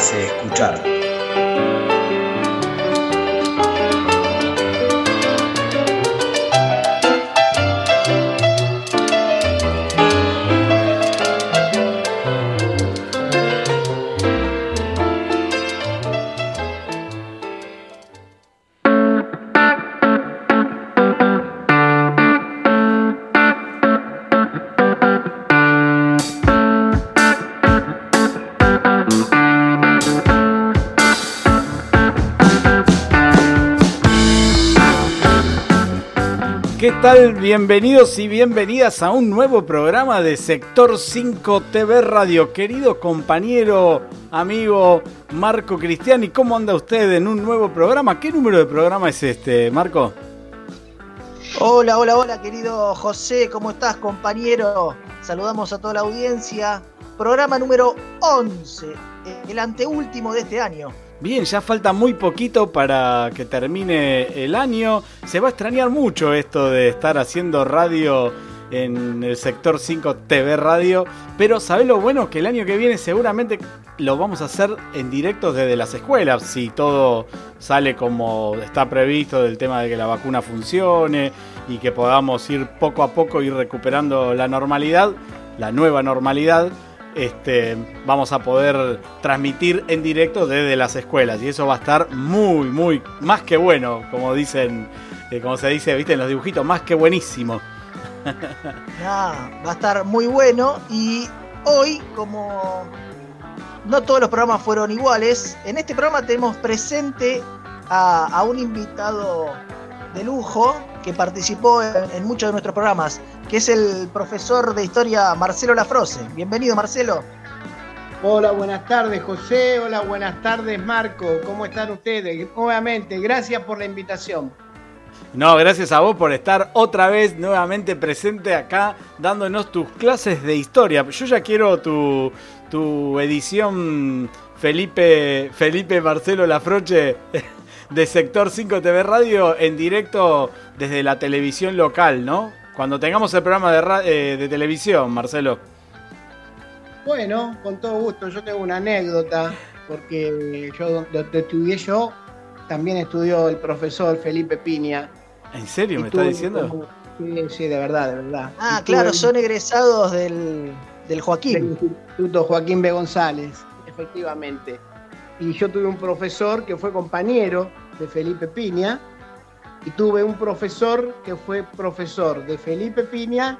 hace escuchar. Tal? Bienvenidos y bienvenidas a un nuevo programa de Sector 5 TV Radio. Querido compañero, amigo Marco Cristiani, ¿cómo anda usted en un nuevo programa? ¿Qué número de programa es este, Marco? Hola, hola, hola, querido José, ¿cómo estás, compañero? Saludamos a toda la audiencia. Programa número 11, el anteúltimo de este año. Bien, ya falta muy poquito para que termine el año. Se va a extrañar mucho esto de estar haciendo radio en el sector 5 TV Radio. Pero ¿sabés lo bueno? Que el año que viene seguramente lo vamos a hacer en directo desde las escuelas. Si todo sale como está previsto del tema de que la vacuna funcione y que podamos ir poco a poco ir recuperando la normalidad, la nueva normalidad este, vamos a poder transmitir en directo desde las escuelas y eso va a estar muy, muy, más que bueno, como dicen, eh, como se dice, viste, en los dibujitos, más que buenísimo. va a estar muy bueno y hoy, como no todos los programas fueron iguales, en este programa tenemos presente a, un invitado de lujo que participó en muchos de nuestros programas que es el profesor de historia Marcelo Lafrose. Bienvenido, Marcelo. Hola, buenas tardes, José. Hola, buenas tardes, Marco. ¿Cómo están ustedes? Nuevamente, gracias por la invitación. No, gracias a vos por estar otra vez nuevamente presente acá dándonos tus clases de historia. Yo ya quiero tu, tu edición Felipe, Felipe Marcelo Lafroche de Sector 5 TV Radio en directo desde la televisión local, ¿no? Cuando tengamos el programa de, eh, de televisión, Marcelo. Bueno, con todo gusto. Yo tengo una anécdota, porque yo donde estudié yo, también estudió el profesor Felipe Piña. ¿En serio me está diciendo? Sí, sí, de verdad, de verdad. Ah, claro, son egresados del, del Joaquín. Del Instituto Joaquín B. González, efectivamente. Y yo tuve un profesor que fue compañero de Felipe Piña, y tuve un profesor que fue profesor de Felipe Piña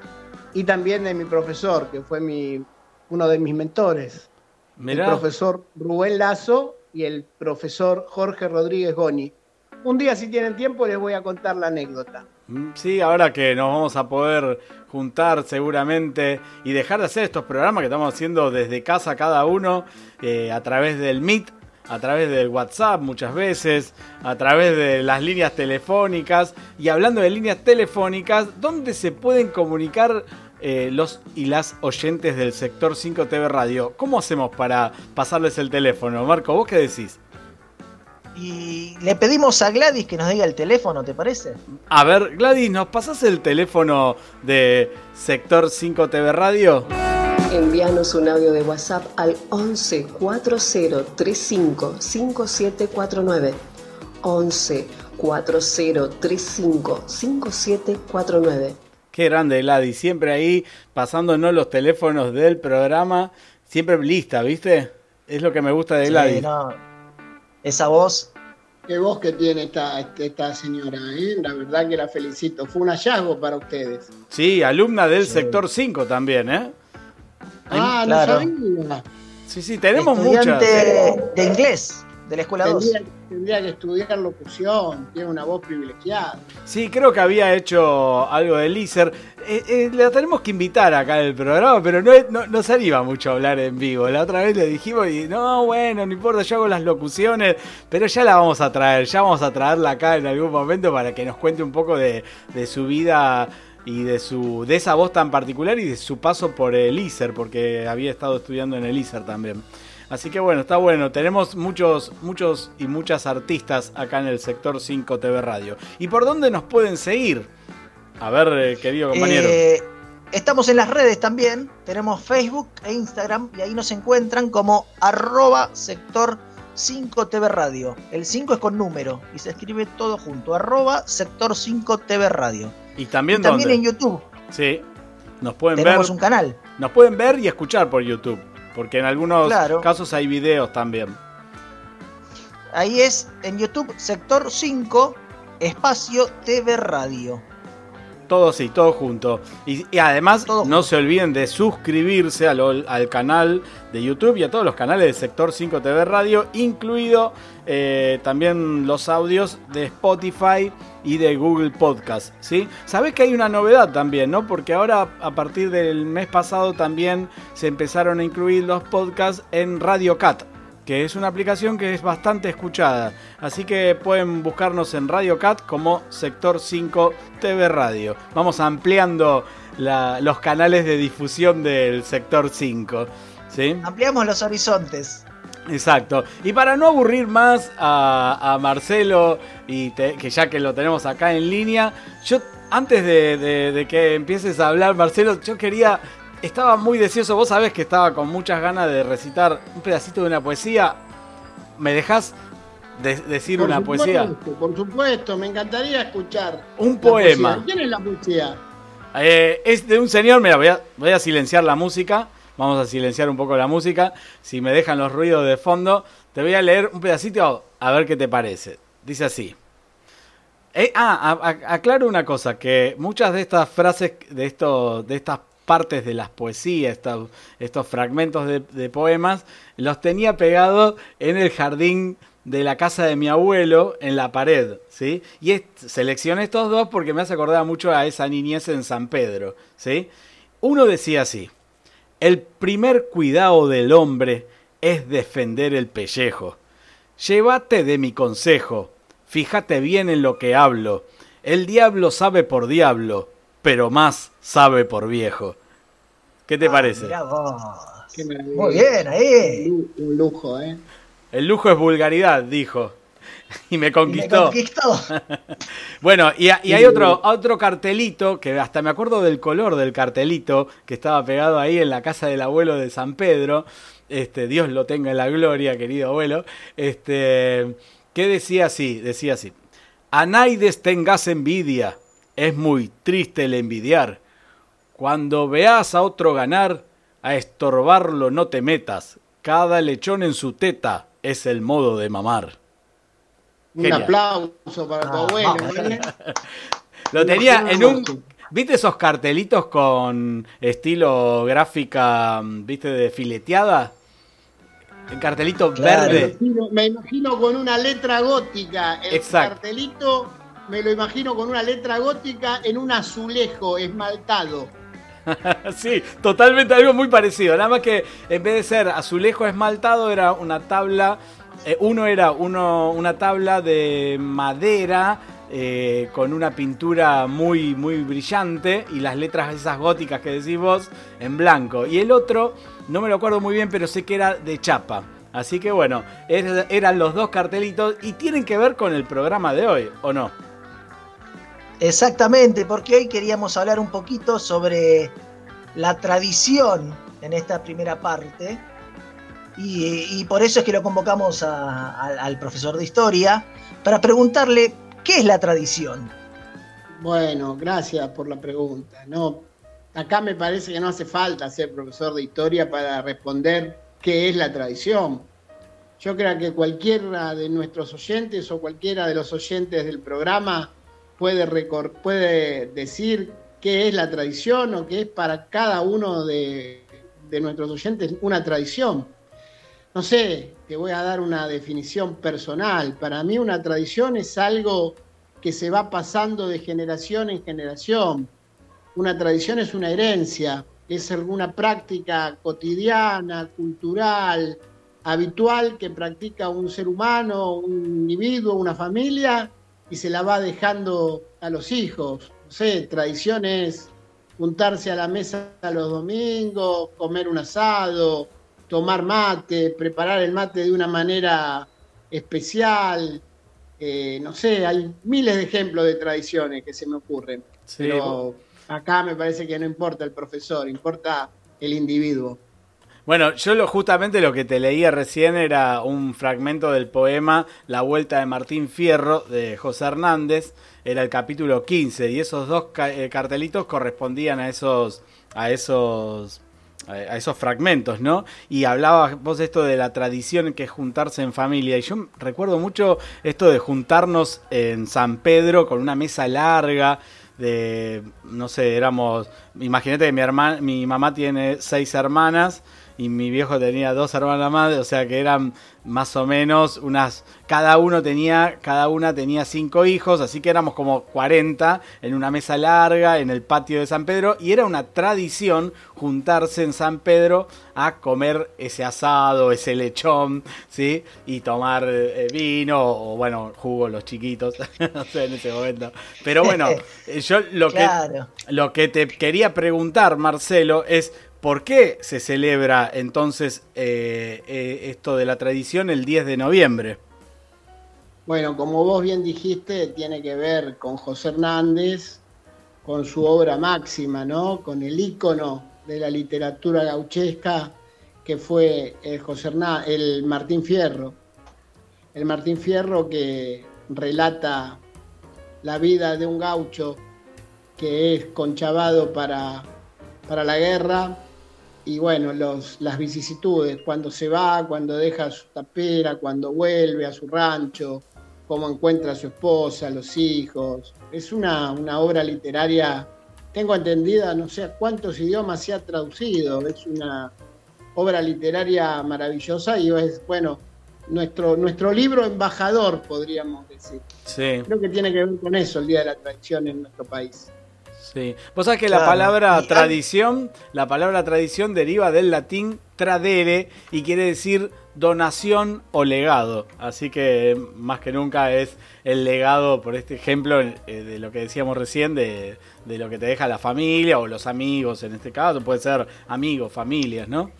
y también de mi profesor, que fue mi, uno de mis mentores. El profesor Rubén Lazo y el profesor Jorge Rodríguez Goni. Un día, si tienen tiempo, les voy a contar la anécdota. Mm, sí, ahora que nos vamos a poder juntar seguramente y dejar de hacer estos programas que estamos haciendo desde casa cada uno eh, a través del Meet, a través del WhatsApp muchas veces, a través de las líneas telefónicas. Y hablando de líneas telefónicas, ¿dónde se pueden comunicar eh, los y las oyentes del sector 5 TV Radio? ¿Cómo hacemos para pasarles el teléfono? Marco, ¿vos qué decís? Y le pedimos a Gladys que nos diga el teléfono, ¿te parece? A ver, Gladys, ¿nos pasás el teléfono de Sector 5 TV Radio? Envíanos un audio de WhatsApp al 11 4035 5749. 11 4035 5749. Qué grande, Ladi. Siempre ahí pasándonos los teléfonos del programa. Siempre lista, ¿viste? Es lo que me gusta de Gladys. Esa voz. Qué voz que tiene esta, esta señora, ¿eh? La verdad que la felicito. Fue un hallazgo para ustedes. Sí, alumna del sector 5 también, ¿eh? Ah, claro. no Sí, sí, tenemos muchas. de inglés de la escuela 2. Tendría, que estudiar locución, tiene una voz privilegiada. Sí, creo que había hecho algo de Lizer. Eh, eh, la tenemos que invitar acá en el programa, pero no, no, no se anima mucho a hablar en vivo. La otra vez le dijimos y no, bueno, no importa, yo hago las locuciones, pero ya la vamos a traer, ya vamos a traerla acá en algún momento para que nos cuente un poco de, de su vida y de su de esa voz tan particular y de su paso por el ISER, porque había estado estudiando en el ISER también. Así que bueno, está bueno. Tenemos muchos, muchos y muchas artistas acá en el sector 5 TV Radio. ¿Y por dónde nos pueden seguir? A ver, eh, querido compañero. Eh, estamos en las redes también, tenemos Facebook e Instagram y ahí nos encuentran como arroba sector 5 TV Radio. El 5 es con número y se escribe todo junto, arroba sector 5 TV Radio. Y también, también en YouTube. Sí, nos pueden tenemos un canal. Nos pueden ver y escuchar por YouTube, porque en algunos casos hay videos también. Ahí es en YouTube sector 5 espacio TV Radio. Todo sí, todo junto. Y, además no se olviden de suscribirse al, canal de YouTube y a todos los canales del sector 5 TV Radio, incluido eh, también los audios de Spotify y de Google Podcast. ¿sí? Sabés que hay una novedad también, ¿no? Porque ahora a partir del mes pasado también se empezaron a incluir los podcasts en Radio Cat que es una aplicación que es bastante escuchada. Así que pueden buscarnos en Radio Cat como Sector 5 TV Radio. Vamos ampliando los canales de difusión del Sector 5. ¿sí? Ampliamos los horizontes. Exacto. Y para no aburrir más a, Marcelo, y que ya que lo tenemos acá en línea, yo antes de, que empieces a hablar, Marcelo, yo quería estaba muy deseoso. Vos sabés que estaba con muchas ganas de recitar un pedacito de una poesía. ¿Me dejás decir una poesía? Por supuesto, me encantaría escuchar. Un poema. ¿Quién es la poesía? Eh, es de un señor, mira, voy a, voy a silenciar la música. Vamos a silenciar un poco la música. Si me dejan los ruidos de fondo, te voy a leer un pedacito a ver qué te parece. Dice así. Eh, ah, aclaro una cosa, que muchas de estas frases, de, de estas partes de las poesías, estos, fragmentos de, poemas, los tenía pegados en el jardín de la casa de mi abuelo en la pared, ¿sí? Y seleccioné estos dos porque me hace acordar mucho a esa niñez en San Pedro, ¿sí? Uno decía así, el primer cuidado del hombre es defender el pellejo. Llévate de mi consejo, fíjate bien en lo que hablo. El diablo sabe por diablo, pero más sabe por viejo. ¿Qué te ah, parece? Muy bien, ahí. Un lujo, ¿eh? El lujo es vulgaridad, dijo. Y me conquistó. bueno, y, hay otro, otro cartelito, que hasta me acuerdo del color del cartelito, que estaba pegado ahí en la casa del abuelo de San Pedro. Este, Dios lo tenga en la gloria, querido abuelo. Este, que decía así, decía así. A Naides tengas envidia, es muy triste el envidiar. Cuando veas a otro ganar, a estorbarlo no te metas. Cada lechón en su teta es el modo de mamar. Un aplauso para tu ah, abuelo. Lo tenía en un... ¿Viste esos cartelitos con estilo gráfica, viste, de fileteada? El cartelito verde. Me imagino, con una letra gótica. El cartelito me lo imagino con una letra gótica en un azulejo esmaltado. sí, totalmente algo muy parecido. Nada más que en vez de ser azulejo esmaltado, era una tabla. Eh, uno era una tabla de madera eh, con una pintura muy, muy brillante y las letras esas góticas que decís vos en blanco. Y el otro, no me lo acuerdo muy bien, pero sé que era de chapa. Así que bueno, eran los dos cartelitos y tienen que ver con el programa de hoy, ¿o no? Exactamente, porque hoy queríamos hablar un poquito sobre la tradición en esta primera parte. Y, por eso es que lo convocamos al profesor de historia para preguntarle qué es la tradición. Bueno, gracias por la pregunta. No, acá me parece que no hace falta ser profesor de historia para responder qué es la tradición. Yo creo que cualquiera de nuestros oyentes o cualquiera de los oyentes del programa puede, puede decir qué es la tradición o qué es para cada uno de, nuestros oyentes una tradición. No sé, te voy a dar una definición personal. Para mí una tradición es algo que se va pasando de generación en generación. Una tradición es una herencia, es alguna práctica cotidiana, cultural, habitual que practica un ser humano, un individuo, una familia y se la va dejando a los hijos. No sé, tradiciones, juntarse a la mesa los domingos, comer un asado, tomar mate, preparar el mate de una manera especial. Eh, no sé, hay miles de ejemplos de tradiciones que se me ocurren. Pero Acá me parece que no importa el profesor, importa el individuo. Bueno, yo lo, justamente lo que te leía recién era un fragmento del poema La Vuelta de Martín Fierro de José Hernández, era el capítulo 15 y esos dos eh, cartelitos correspondían a esos a esos a esos fragmentos, ¿no? Y hablabas vos esto de la tradición que es juntarse en familia. Y yo recuerdo mucho esto de juntarnos en San Pedro con una mesa larga, de, no sé, éramos, imagínate que mi, hermana, mi mamá tiene seis hermanas y mi viejo tenía dos hermanas más, o sea que eran más o menos unas, cada uno tenía, cada una tenía cinco hijos, así que éramos como 40 en una mesa larga en el patio de San Pedro y era una tradición juntarse en San Pedro a comer ese asado, ese lechón, ¿sí? Y tomar eh, vino o bueno, jugo los chiquitos, no sé en ese momento. Pero bueno, yo lo que lo que te quería preguntar, Marcelo, es ¿Por qué se celebra entonces eh, eh, esto de la tradición el 10 de noviembre? Bueno, como vos bien dijiste, tiene que ver con José Hernández, con su obra máxima, ¿no? Con el ícono de la literatura gauchesca que fue el, José el Martín Fierro. El Martín Fierro que relata la vida de un gaucho que es conchavado para, para la guerra y bueno, los, las vicisitudes, cuando se va, cuando deja su tapera, cuando vuelve a su rancho, cómo encuentra a su esposa, los hijos. Es una, obra literaria, tengo entendida, no sé cuántos idiomas se ha traducido, es una obra literaria maravillosa y es, bueno, nuestro, nuestro libro embajador, podríamos decir. Sí. Creo que tiene que ver con eso el Día de la Tradición en nuestro país. Sí. Vos sabés que la palabra tradición, la palabra tradición deriva del latín tradere y quiere decir donación o legado. Así que más que nunca es el legado, por este ejemplo, eh, de lo que decíamos recién, de, lo que te deja la familia o los amigos en este caso. Puede ser amigos, familias, ¿no?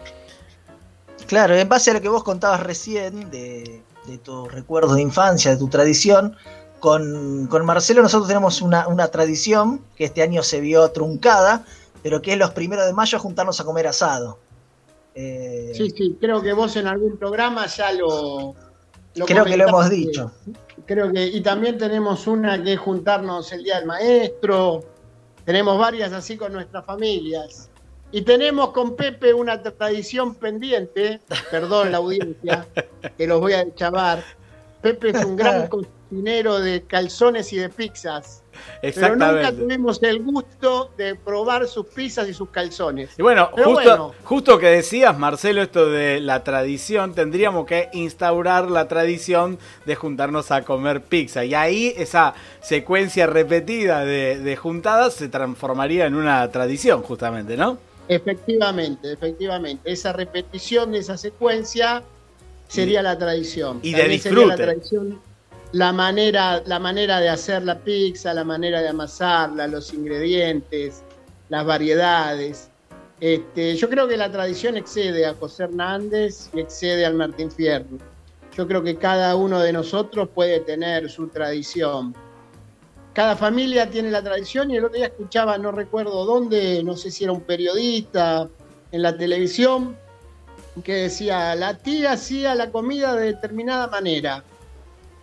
Claro, en base a lo que vos contabas recién de, de tu recuerdo de infancia, de tu tradición, con, Marcelo nosotros tenemos una, tradición que este año se vio truncada, pero que es los primeros de mayo juntarnos a comer asado. Eh, sí, sí, creo que vos en algún programa ya lo... creo que lo hemos dicho. Creo que, y también tenemos una que es juntarnos el Día del Maestro, tenemos varias así con nuestras familias. Y tenemos con Pepe una tradición pendiente, perdón la audiencia, que los voy a chavar. Pepe es un gran dinero de calzones y de pizzas. Pero nunca tuvimos el gusto de probar sus pizzas y sus calzones. Y bueno, justo, justo que decías, Marcelo, esto de la tradición, tendríamos que instaurar la tradición de juntarnos a comer pizza. Y ahí esa secuencia repetida de, de juntadas se transformaría en una tradición, justamente, ¿no? Efectivamente, efectivamente. Esa repetición de esa secuencia sería la tradición. Y de disfrute. la tradición la manera, la manera de hacer la pizza, la manera de amasarla, los ingredientes, las variedades. Este, yo creo que la tradición excede a José Hernández y excede al Martín Fierro. Yo creo que cada uno de nosotros puede tener su tradición. Cada familia tiene la tradición y el otro día escuchaba, no recuerdo dónde, no sé si era un periodista en la televisión, que decía, la tía hacía la comida de determinada manera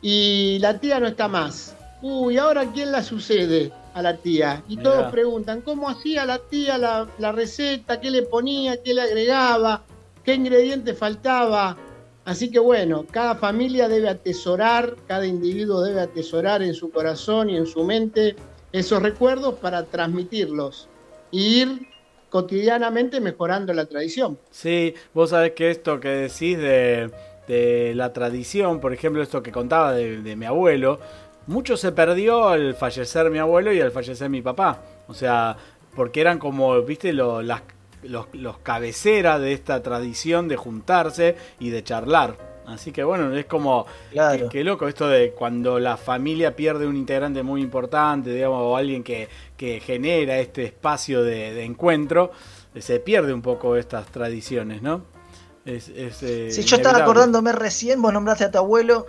y la tía no está más. Uy, ¿ahora quién la sucede a la tía? Y todos preguntan, ¿cómo hacía la tía la, la, receta? ¿Qué le ponía? ¿Qué le agregaba? ¿Qué ingrediente faltaba? Así que bueno, cada familia debe atesorar, cada individuo debe atesorar en su corazón y en su mente esos recuerdos para transmitirlos e ir cotidianamente mejorando la tradición. Sí, vos sabés que esto que decís de de la tradición, por ejemplo, esto que contaba de, mi abuelo, mucho se perdió al fallecer mi abuelo y al fallecer mi papá. O sea, porque eran como, viste, las, los, cabeceras de esta tradición de juntarse y de charlar. Así que bueno, es como, claro. qué loco esto de cuando la familia pierde un integrante muy importante, digamos, o alguien que, que genera este espacio de, de encuentro, se pierde un poco estas tradiciones, ¿no? Eh, si yo estaba acordándome recién, vos nombraste a tu abuelo,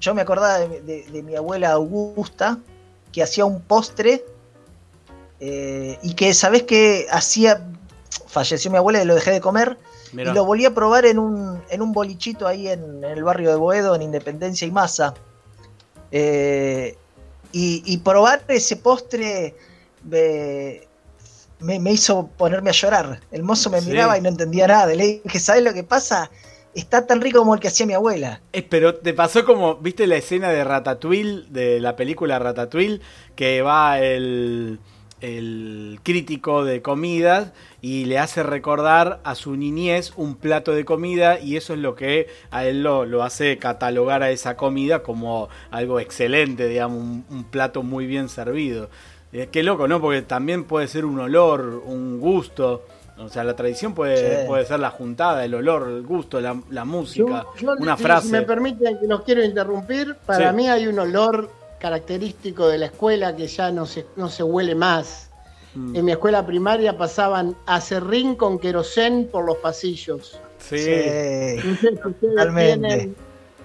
yo me acordaba de, mi abuela Augusta, que hacía un postre eh, y que, ¿sabés que Hacía, falleció mi abuela y lo dejé de comer. Y lo volví a probar en un, en un bolichito ahí en, el barrio de Boedo, en Independencia y Masa. Eh, y, probar ese postre me, me, hizo ponerme a llorar. El mozo me miraba y no entendía nada. Le dije, ¿sabes lo que pasa? Está tan rico como el que hacía mi abuela. Eh, pero te pasó como, ¿viste la escena de Ratatouille, de la película Ratatouille? Que va el el crítico de comidas y le hace recordar a su niñez un plato de comida y eso es lo que a él lo, hace catalogar a esa comida como algo excelente, digamos, un, plato muy bien servido. Eh, qué loco, ¿no? Porque también puede ser un olor, un gusto. O sea, la tradición puede, puede ser la juntada, el olor, el gusto, la, música, una frase. Si me permiten que los quiero interrumpir, para mí hay un olor característico de la escuela que ya no se, no se huele más. Mm. En mi escuela primaria pasaban acerrín con querosén por los pasillos. Sí, totalmente.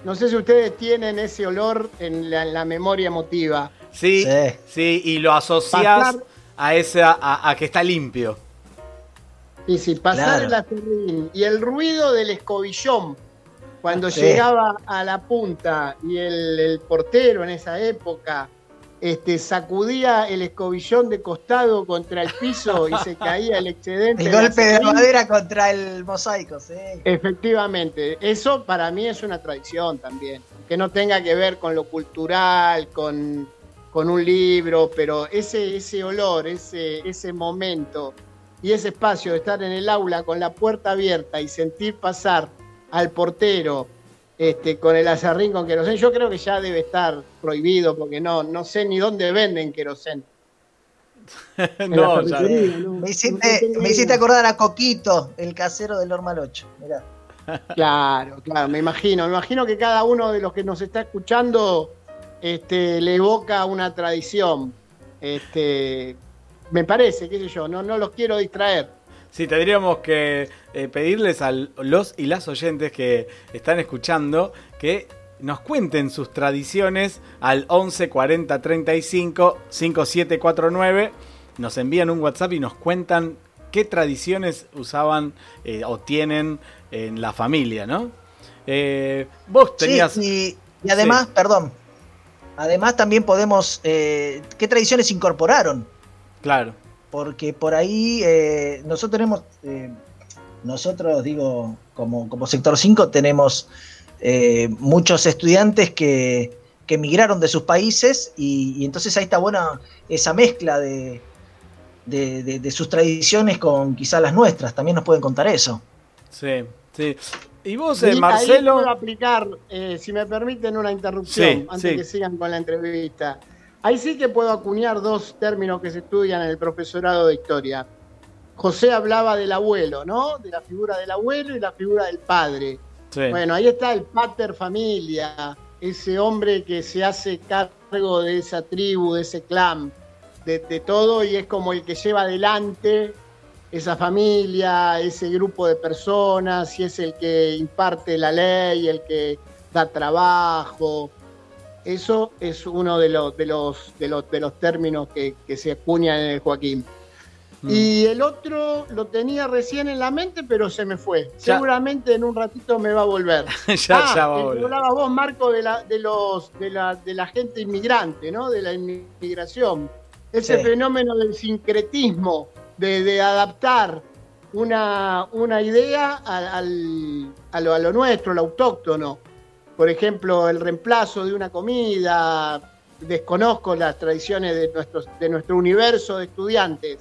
no sé si ustedes tienen ese olor en la, memoria emotiva. Sí, sí, y lo asocias a, ese, a, que está limpio. Y sí, pasar el acerrín y el ruido del escobillón cuando llegaba a la punta y el, portero en esa época este, sacudía el escobillón de costado contra el piso y se caía el excedente. El golpe de madera contra el mosaico, sí. Efectivamente, eso para mí es una tradición también, que no tenga que ver con lo cultural, con, con un libro, pero ese, ese olor, ese, ese momento y ese espacio de estar en el aula con la puerta abierta y sentir pasar al portero este, con el azarrín con querosén, yo creo que ya debe estar prohibido porque no, no sé ni dónde venden querosén. no, me, hiciste, acordar a Coquito, el casero del Normal 8. Claro, claro, me imagino. Me imagino que cada uno de los que nos está escuchando este, le evoca una tradición. Este, me parece, qué sé yo, no, no los quiero distraer. Sí, tendríamos que eh, pedirles a los y las oyentes que están escuchando que nos cuenten sus tradiciones al 11 40 35 5749. Nos envían un WhatsApp y nos cuentan qué tradiciones usaban eh, o tienen en la familia, ¿no? Eh, vos tenías. Sí, y, además, perdón. Además, también podemos. ¿Qué tradiciones incorporaron? Claro porque por ahí eh, nosotros tenemos, eh, nosotros digo, como, como sector 5 tenemos eh, muchos estudiantes que, que, emigraron de sus países y, entonces ahí está buena esa mezcla de, de, sus tradiciones con quizás las nuestras, también nos pueden contar eso. Sí, sí. Y vos, Marcelo... Ahí puedo aplicar, si me permiten, una interrupción antes que sigan con la entrevista. Ahí sí que puedo acuñar dos términos que se estudian en el profesorado de historia. José hablaba del abuelo, ¿no? De la figura del abuelo y la figura del padre. Bueno, ahí está el pater familia, ese hombre que se hace cargo de esa tribu, de ese clan, de, todo y es como el que lleva adelante esa familia, ese grupo de personas, y es el que imparte la ley, el que da trabajo, eso es uno de los, de los, de los, de los términos que, se acuñan en el Joaquín. Mm. Y el otro lo tenía recién en la mente, pero se me fue. Seguramente en un ratito me va a volver. ya, ah, ya va a volver. Hablabas vos, Marco, de la, de los, de la, de la gente inmigrante, ¿no? De la inmigración. Ese fenómeno del sincretismo, de, adaptar una, una idea al, a, lo, a lo nuestro, lo autóctono por ejemplo, el reemplazo de una comida, desconozco las tradiciones de, de nuestro universo de estudiantes,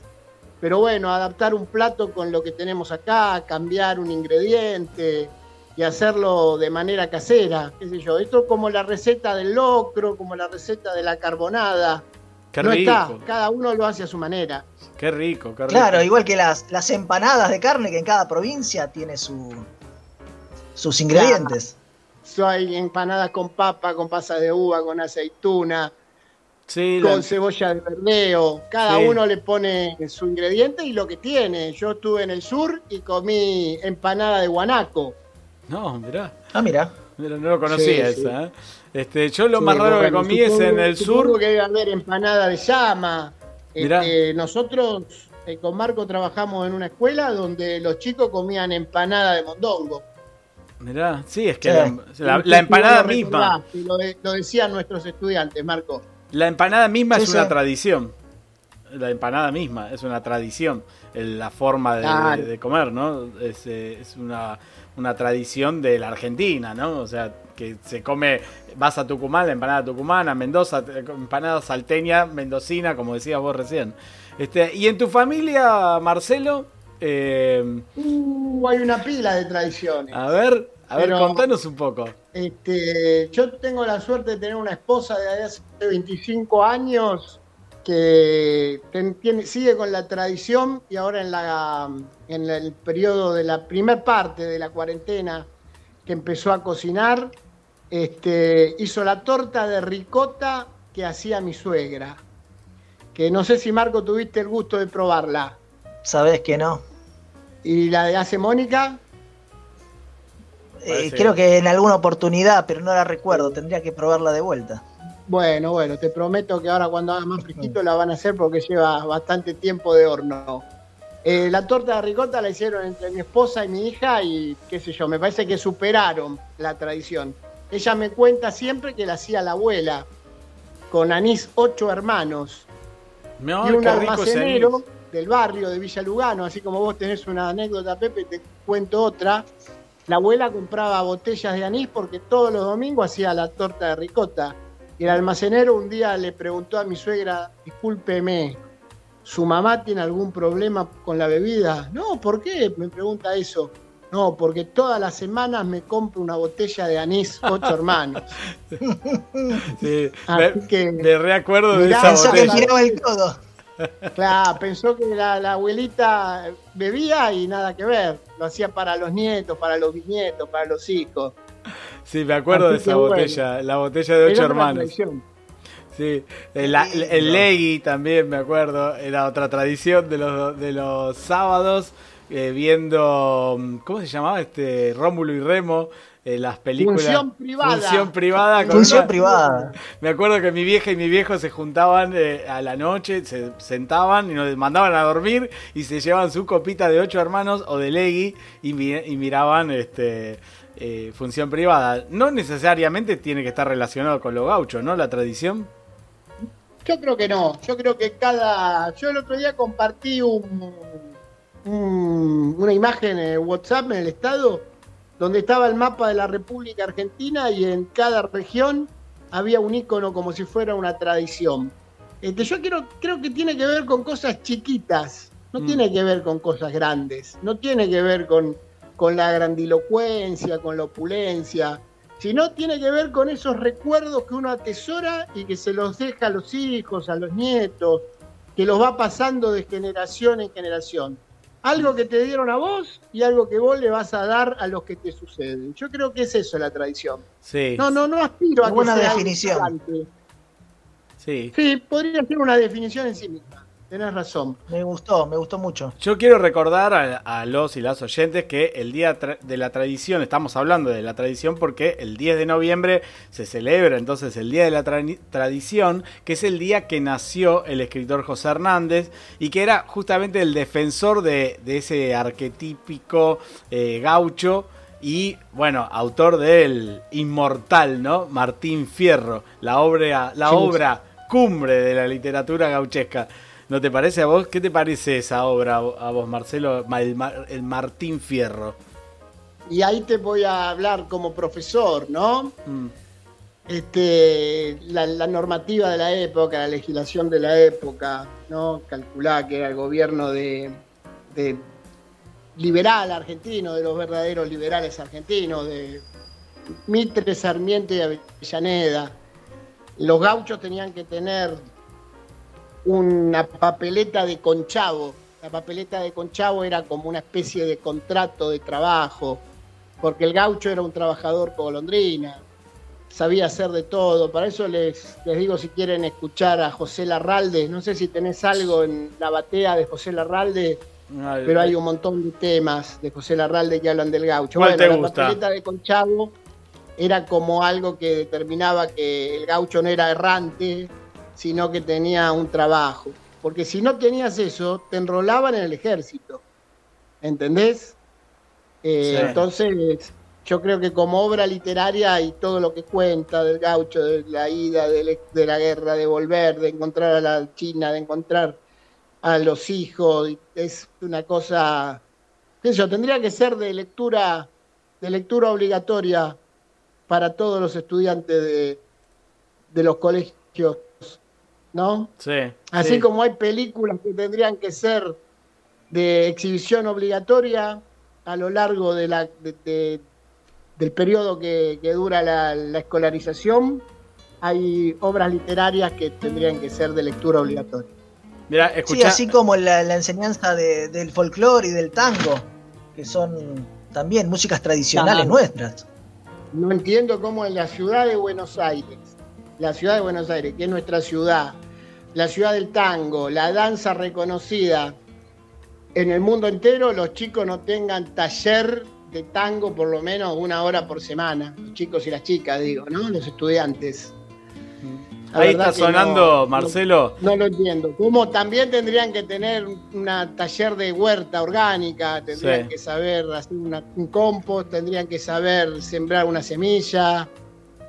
pero bueno, adaptar un plato con lo que tenemos acá, cambiar un ingrediente y hacerlo de manera casera, qué sé yo. Esto como la receta del locro, como la receta de la carbonada. No está, cada uno lo hace a su manera. Qué rico, qué rico. Claro, igual que las, las empanadas de carne que en cada provincia tiene su, sus ingredientes hay empanadas con papa, con pasa de uva, con aceituna, con cebolla de verdeo. Cada uno le pone su ingrediente y lo que tiene. Yo estuve en el sur y comí empanada de guanaco. No, mirá. Ah, mirá. no lo conocía esa. ¿eh? Este, yo lo más raro que comí es en el sur. que debe haber empanada de llama. Este, nosotros eh, con Marco trabajamos en una escuela donde los chicos comían empanada de mondongo. Mirá, sí, es que la, empanada misma. Lo, lo, decían nuestros estudiantes, Marco. La empanada misma es una tradición. La empanada misma es una tradición. La forma de, comer, ¿no? Es, eh, es una, una, tradición de la Argentina, ¿no? O sea, que se come, vas a Tucumán, la empanada tucumana, Mendoza, empanada salteña, mendocina, como decías vos recién. Este, ¿Y en tu familia, Marcelo? Eh, uh, hay una pila de tradiciones. A ver, a ver, contanos un poco. Este, yo tengo la suerte de tener una esposa de hace 25 años que sigue con la tradición y ahora en, la, en el periodo de la primer parte de la cuarentena que empezó a cocinar, este, hizo la torta de ricota que hacía mi suegra. Que no sé si Marco tuviste el gusto de probarla. Sabes que no. ¿Y la de hace Mónica? Eh, creo que en alguna oportunidad, pero no la recuerdo. Tendría que probarla de vuelta. Bueno, bueno, te prometo que ahora cuando haga más fresquito la van a hacer porque lleva bastante tiempo de horno. Eh, la torta de ricota la hicieron entre mi esposa y mi hija y qué sé yo, me parece que superaron la tradición. Ella me cuenta siempre que la hacía la abuela, con anís ocho hermanos. y un almacenero del barrio de Villa Lugano, así como vos tenés una anécdota, Pepe, te cuento otra. La abuela compraba botellas de anís porque todos los domingos hacía la torta de ricota. Y el almacenero un día le preguntó a mi suegra, discúlpeme, ¿su mamá tiene algún problema con la bebida? No, ¿por qué? Me pregunta eso. No, porque todas las semanas me compro una botella de anís ocho hermanos. Sí, me, reacuerdo de esa botella. Que el codo. Claro, pensó que la, abuelita bebía y nada que ver. Lo hacía para los nietos, para los bisnietos, para los hijos. Sí, me acuerdo de esa botella, la botella de ocho hermanos. Sí, el, el, Legui también me acuerdo, era otra tradición de los, de los sábados, eh, viendo, ¿cómo se llamaba? este Rómulo y Remo, eh, las películas. Función privada. Función privada. Función privada. Me acuerdo que mi vieja y mi viejo se juntaban eh, a la noche, se sentaban y nos mandaban a dormir y se llevaban su copita de ocho hermanos o de Legui y, y miraban este. Eh, función privada. No necesariamente tiene que estar relacionado con lo gaucho, ¿no? La tradición. Yo creo que no. Yo creo que cada. Yo el otro día compartí un, una imagen en WhatsApp en el estado donde estaba el mapa de la República Argentina y en cada región había un icono como si fuera una tradición. Este, yo quiero, creo que tiene que ver con cosas chiquitas, no mm. tiene que ver con cosas grandes, no tiene que ver con, con la grandilocuencia, con la opulencia, sino tiene que ver con esos recuerdos que uno atesora y que se los deja a los hijos, a los nietos, que los va pasando de generación en generación algo que te dieron a vos y algo que vos le vas a dar a los que te suceden. Yo creo que es eso la tradición. Sí. No, no, no aspiro a una definición. Sí. Sí, podría ser una definición en sí misma. Tenés razón. Me gustó, me gustó mucho. Yo quiero recordar a, los y las oyentes que el Día de la Tradición, estamos hablando de la tradición porque el 10 de noviembre se celebra entonces el Día de la Tradición, que es el día que nació el escritor José Hernández y que era justamente el defensor de, ese arquetípico eh, gaucho y bueno, autor del inmortal, ¿no? Martín Fierro, la obra, la obra cumbre de la literatura gauchesca. ¿No te parece a vos? ¿Qué te parece esa obra a vos, Marcelo, el, Martín Fierro? Y ahí te voy a hablar como profesor, ¿no? Mm. Este, la, normativa de la época, la legislación de la época, ¿no? Calculá que era el gobierno de, de liberal argentino, de los verdaderos liberales argentinos, de Mitre, Sarmiento y Avellaneda. Los gauchos tenían que tener una papeleta de conchavo. La papeleta de conchavo era como una especie de contrato de trabajo, porque el gaucho era un trabajador golondrina, sabía hacer de todo. Para eso les, les digo si quieren escuchar a José Larralde, no sé si tenés algo en la batea de José Larralde, pero hay un montón de temas de José Larralde que hablan del gaucho. bueno, la papeleta de conchavo era como algo que determinaba que el gaucho no era errante, sino que tenía un trabajo. porque si no tenías eso, te enrolaban en el ejército. ¿Entendés? Eh, Sí. Entonces, yo creo que como obra literaria y todo lo que cuenta del gaucho, de la ida, de, la- guerra, de volver, de encontrar a la China, de encontrar a los hijos, es una cosa, qué sé yo, tendría que ser de lectura, de lectura obligatoria para todos los estudiantes de, de los colegios, ¿no? Sí. Así sí. como hay películas que tendrían que ser de exhibición obligatoria a lo largo de la, de- de- del periodo que, que dura la, la escolarización, hay obras literarias que tendrían que ser de lectura obligatoria. Mira, Sí, así como la, la enseñanza de- del folclore y del tango, que son también músicas tradicionales nuestras. No entiendo cómo en la ciudad de Buenos Aires, la ciudad de Buenos Aires, que es nuestra ciudad, la ciudad del tango, la danza reconocida en el mundo entero, los chicos no tengan taller de tango por lo menos una hora por semana. Los chicos y las chicas, digo, ¿no? Los estudiantes. La Ahí está sonando, no- Marcelo. No, no lo entiendo. Como también tendrían que tener un taller de huerta orgánica, tendrían Sí. que saber hacer una- un compost, tendrían que saber sembrar una semilla,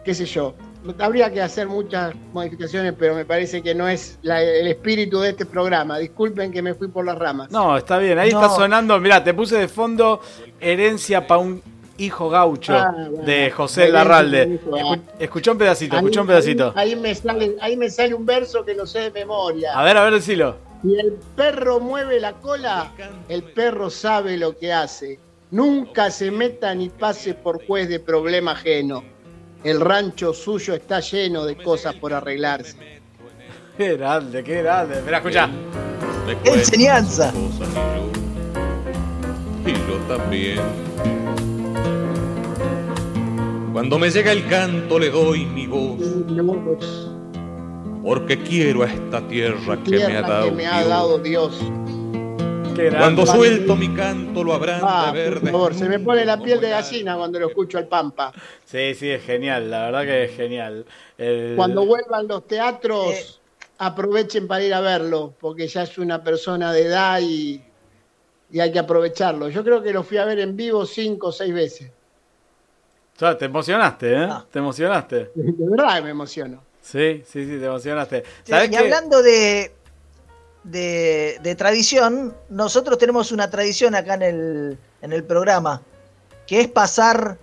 qué sé yo. Habría que hacer muchas modificaciones, pero me parece que no es la- el espíritu de este programa. Disculpen que me fui por las ramas. No, está bien. Ahí No. está sonando. Mira, te puse de fondo Herencia para un hijo gaucho Ah, bueno. de José Larralde. pa' un Escu- pedacito, escuchá un pedacito. Ahí, ahí me sale, ahí me sale un verso que lo sé de memoria. A ver, a ver, decilo. Si el perro mueve la cola, el perro sabe lo que hace. Nunca se meta ni pase por juez de problema ajeno. El rancho suyo está lleno de cosas por arreglarse. Qué grande, qué grande. Espera, escucha. ¡Qué enseñanza! Y yo también. Cuando me llega el canto le doy mi voz, porque quiero a esta tierra que me ha dado, que me ha Dios. dado Dios. Cuando suelto mi canto lo habrán Ah, de ver por favor, se me pone la piel de gallina cuando lo escucho al Pampa. Sí, sí, es genial. La verdad que es genial. El- Cuando vuelvan los teatros, Eh. aprovechen para ir a verlo, porque ya es una persona de edad y, y hay que aprovecharlo. Yo creo que lo fui a ver en vivo cinco o seis veces. Ya, te emocionaste, ¿eh? Ah. Te emocionaste. De verdad que me emociono. Sí, sí, sí, te emocionaste. Sí, ¿Sabés y hablando de, de, de tradición, nosotros tenemos una tradición acá en el, en el programa, que es pasar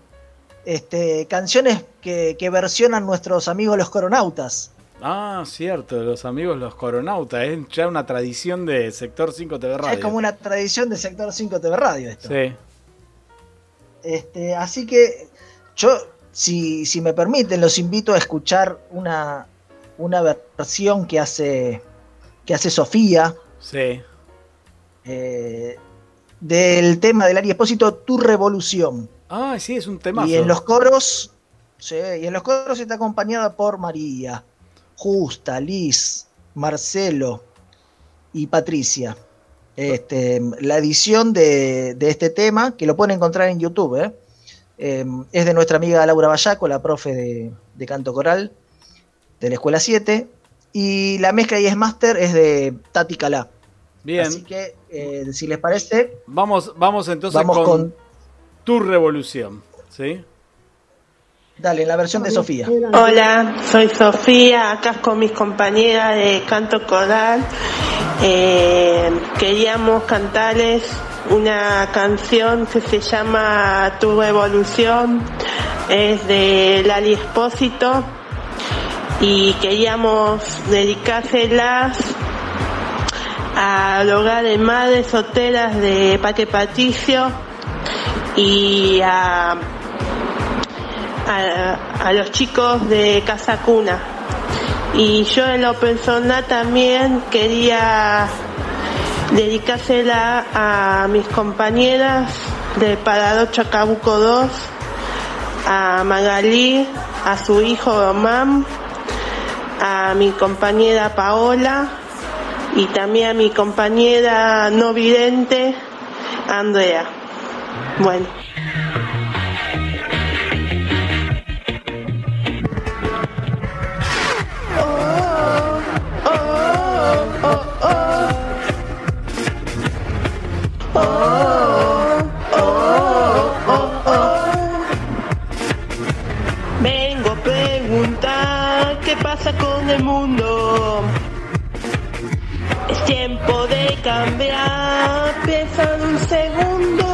este, canciones que, que versionan nuestros amigos los coronautas. Ah, cierto, los amigos los coronautas. Es ya una tradición de Sector 5 TV Ya Radio. Es como una tradición de Sector 5 TV Radio esto. Sí. Este, así que yo, si, si me permiten, los invito a escuchar una, una versión que hace, que hace Sofía Sí. eh, del tema del Ari Espósito, Tu Revolución. Ah, sí, es un temazo. Y en los coros, sí, y en los coros está acompañada por María, Justa, Liz, Marcelo y Patricia. Este, la edición de, de este tema, que lo pueden encontrar en YouTube, ¿eh? Eh, es de nuestra amiga Laura Bayaco, la profe de, de canto coral de la Escuela 7. Y la mezcla y es master es de Tati Calá. Bien. Así que, eh, si les parece, Vamos, vamos entonces vamos con, con. tu revolución. ¿Sí? Dale, la versión de Sofía. Hola, soy Sofía, acá con mis compañeras de canto coral. Eh, queríamos cantarles una canción que se llama Tu Revolución, es de Lali Espósito y queríamos dedicárselas al hogar de madres solteras de Pate Patricio y a a, los chicos de Casa Cuna. Y yo en lo personal también quería dedicársela a mis compañeras del Parador Chacabuco 2, a Magalí, a su hijo Román, a mi compañera Paola y también a mi compañera no vidente Andrea. Bueno. del mundo. Es tiempo de cambiar, piensa un segundo.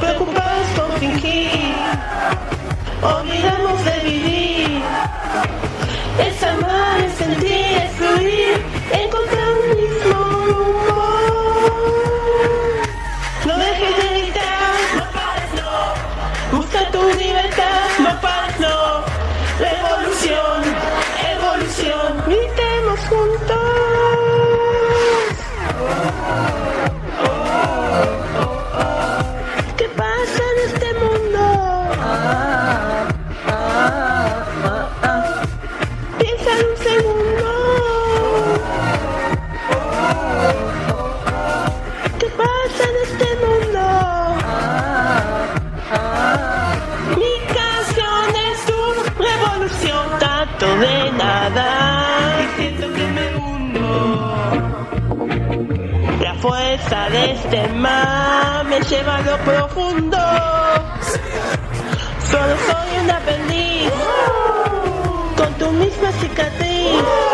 Preocupados con fingir, olvidamos de vivir. Es amar, es sentir, es fluir, encontrar un mismo rumbo. No dejes de gritar, no pares, no. Busca tu nivel 真的 de este mar me lleva a lo profundo. Solo soy un aprendiz con tu misma cicatriz.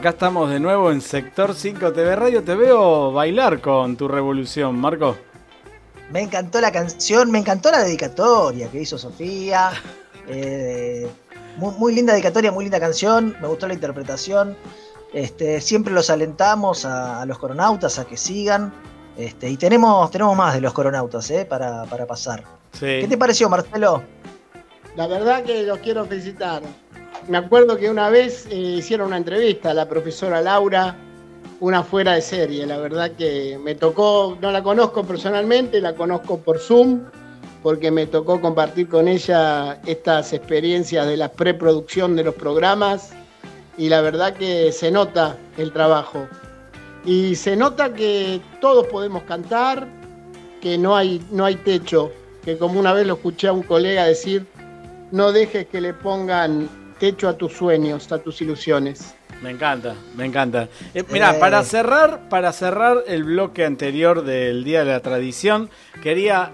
Acá estamos de nuevo en Sector 5 TV Radio. Te veo bailar con tu revolución, Marco. Me encantó la canción, me encantó la dedicatoria que hizo Sofía. Eh, muy, muy linda dedicatoria, muy linda canción. Me gustó la interpretación. Este, siempre los alentamos a, a los coronautas a que sigan. Este, y tenemos, tenemos más de los coronautas eh, para, para pasar. ¿Qué te pareció, Marcelo? La verdad que los quiero felicitar. Me acuerdo que una vez eh, hicieron una entrevista a la profesora Laura, una fuera de serie. La verdad que me tocó, no la conozco personalmente, la conozco por Zoom, porque me tocó compartir con ella estas experiencias de la preproducción de los programas y la verdad que se nota el trabajo. Y se nota que todos podemos cantar, que no hay, no hay techo, que como una vez lo escuché a un colega decir, no dejes que le pongan techo a tus sueños, a tus ilusiones. Me encanta, me encanta. Eh, mira, Eh. para cerrar, para cerrar el bloque anterior del Día de la Tradición, quería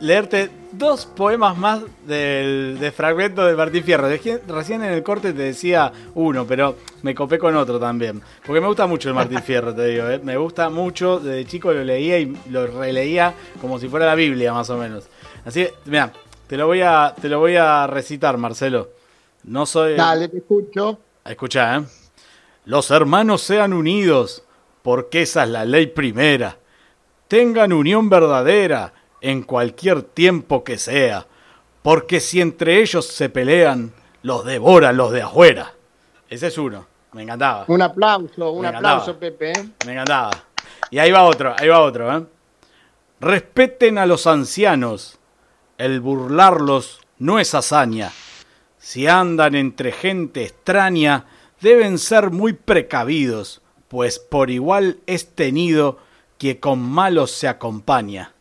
leerte dos poemas más del, de fragmento de Martín Fierro. Recién en el corte te decía uno, pero me copé con otro también. Porque me gusta mucho el Martín Fierro, te digo. ¿eh? Me gusta mucho. Desde chico lo leía y lo releía como si fuera la Biblia, más o menos. Así que, mira, te lo voy a, te lo voy a recitar, Marcelo. No soy. Dale, te escucho. Escucha, ¿eh? Los hermanos sean unidos, porque esa es la ley primera. Tengan unión verdadera en cualquier tiempo que sea, porque si entre ellos se pelean, los devoran los de afuera. Ese es uno. Me encantaba. Un aplauso, un aplauso, Pepe. ¿eh? Me encantaba. Y ahí va otro, ahí va otro. ¿eh? Respeten a los ancianos. El burlarlos no es hazaña. Si andan entre gente extraña, deben ser muy precavidos, pues por igual es tenido que con malos se acompaña.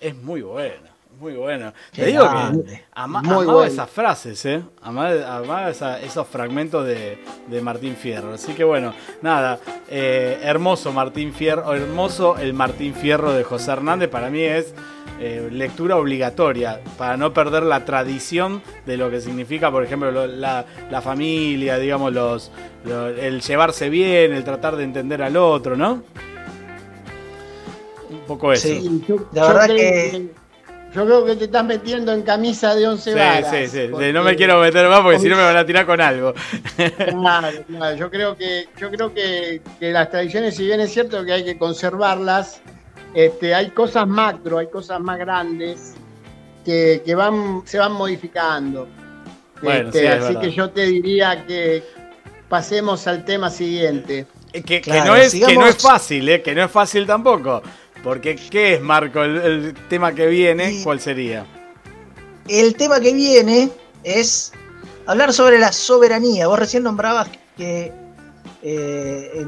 Es muy bueno, muy bueno. Te digo que amaba esas frases, ¿eh? Amaba, esos fragmentos de, Martín Fierro. Así que bueno, nada, eh, hermoso Martín Fierro, hermoso el Martín Fierro de José Hernández. Para mí es eh, lectura obligatoria, para no perder la tradición de lo que significa, por ejemplo, la, familia, digamos, los, el llevarse bien, el tratar de entender al otro, ¿no? poco eso. Sí, yo, la verdad que... Yo creo que te estás metiendo en camisa de once varas. Sí, sí, sí. No me quiero meter más porque si no me van a tirar con algo. Claro, claro. Yo creo que, yo creo que, las tradiciones, si bien es cierto que hay que conservarlas, este, hay cosas macro, hay cosas más grandes que, van, se van modificando. Bueno, este, así que yo te diría que pasemos al tema siguiente. Que, no, es, que no es fácil, ¿eh? que no es fácil tampoco. Porque, ¿qué es, Marco, el, tema que viene? ¿Cuál sería? El tema que viene es hablar sobre la soberanía. Vos recién nombrabas que eh,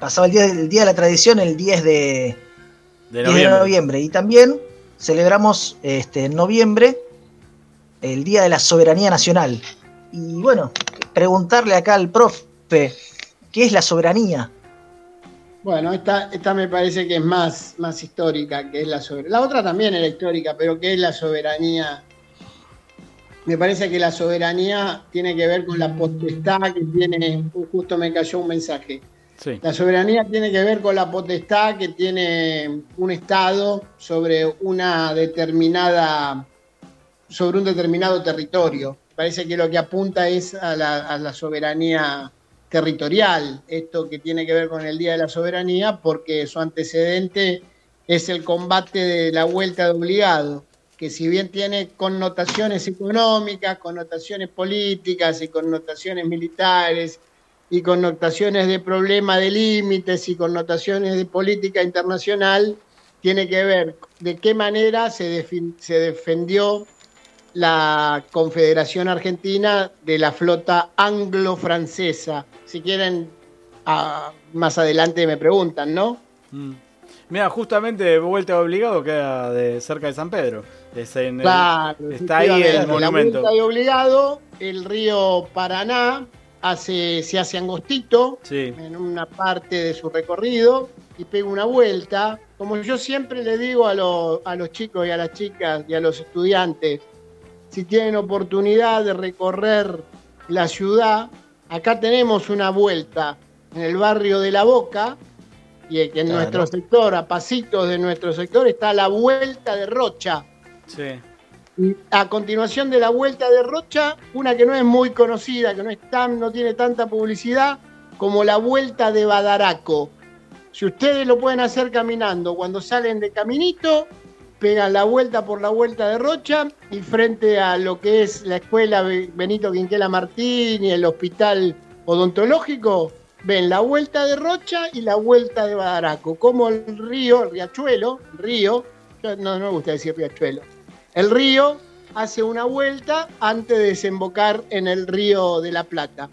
pasaba el día, día, de la Tradición el 10 de, noviembre. Y también celebramos este, en noviembre el Día de la Soberanía Nacional. Y bueno, preguntarle acá al profe, ¿qué es la soberanía? Bueno, esta, esta me parece que es más, más histórica, que es la soberanía. La otra también era histórica, pero ¿qué es la soberanía? Me parece que la soberanía tiene que ver con la potestad que tiene, justo me cayó un mensaje. La soberanía tiene que ver con la potestad que tiene un Estado sobre una determinada, sobre un determinado territorio. Parece que lo que apunta es a la, a la soberanía territorial, esto que tiene que ver con el Día de la Soberanía, porque su antecedente es el combate de la vuelta de obligado, que si bien tiene connotaciones económicas, connotaciones políticas y connotaciones militares y connotaciones de problema de límites y connotaciones de política internacional, tiene que ver de qué manera se, se defendió la Confederación Argentina de la flota anglo-francesa. Si quieren, más adelante me preguntan, ¿no? Mm. Mira, justamente vuelta obligado queda de cerca de San Pedro. claro, está ahí el monumento. La vuelta de obligado, el río Paraná hace, se hace angostito en una parte de su recorrido y pega una vuelta. Como yo siempre le digo a, a los chicos y a las chicas y a los estudiantes, si tienen oportunidad de recorrer la ciudad, acá tenemos una vuelta en el barrio de La Boca, y que en nuestro sector, a pasitos de nuestro sector, está la vuelta de Rocha. Sí. Y a continuación de la vuelta de Rocha, una que no es muy conocida, que no, es tan, no tiene tanta publicidad, como la vuelta de Badaraco. Si ustedes lo pueden hacer caminando, cuando salen de caminito, pegan la vuelta por la vuelta de Rocha y frente a lo que es la escuela Benito Quinquela Martín y el hospital odontológico, ven la vuelta de Rocha y la vuelta de Badaraco, como el río, el riachuelo, río, no, no me gusta decir riachuelo, el río hace una vuelta antes de desembocar en el río de la Plata.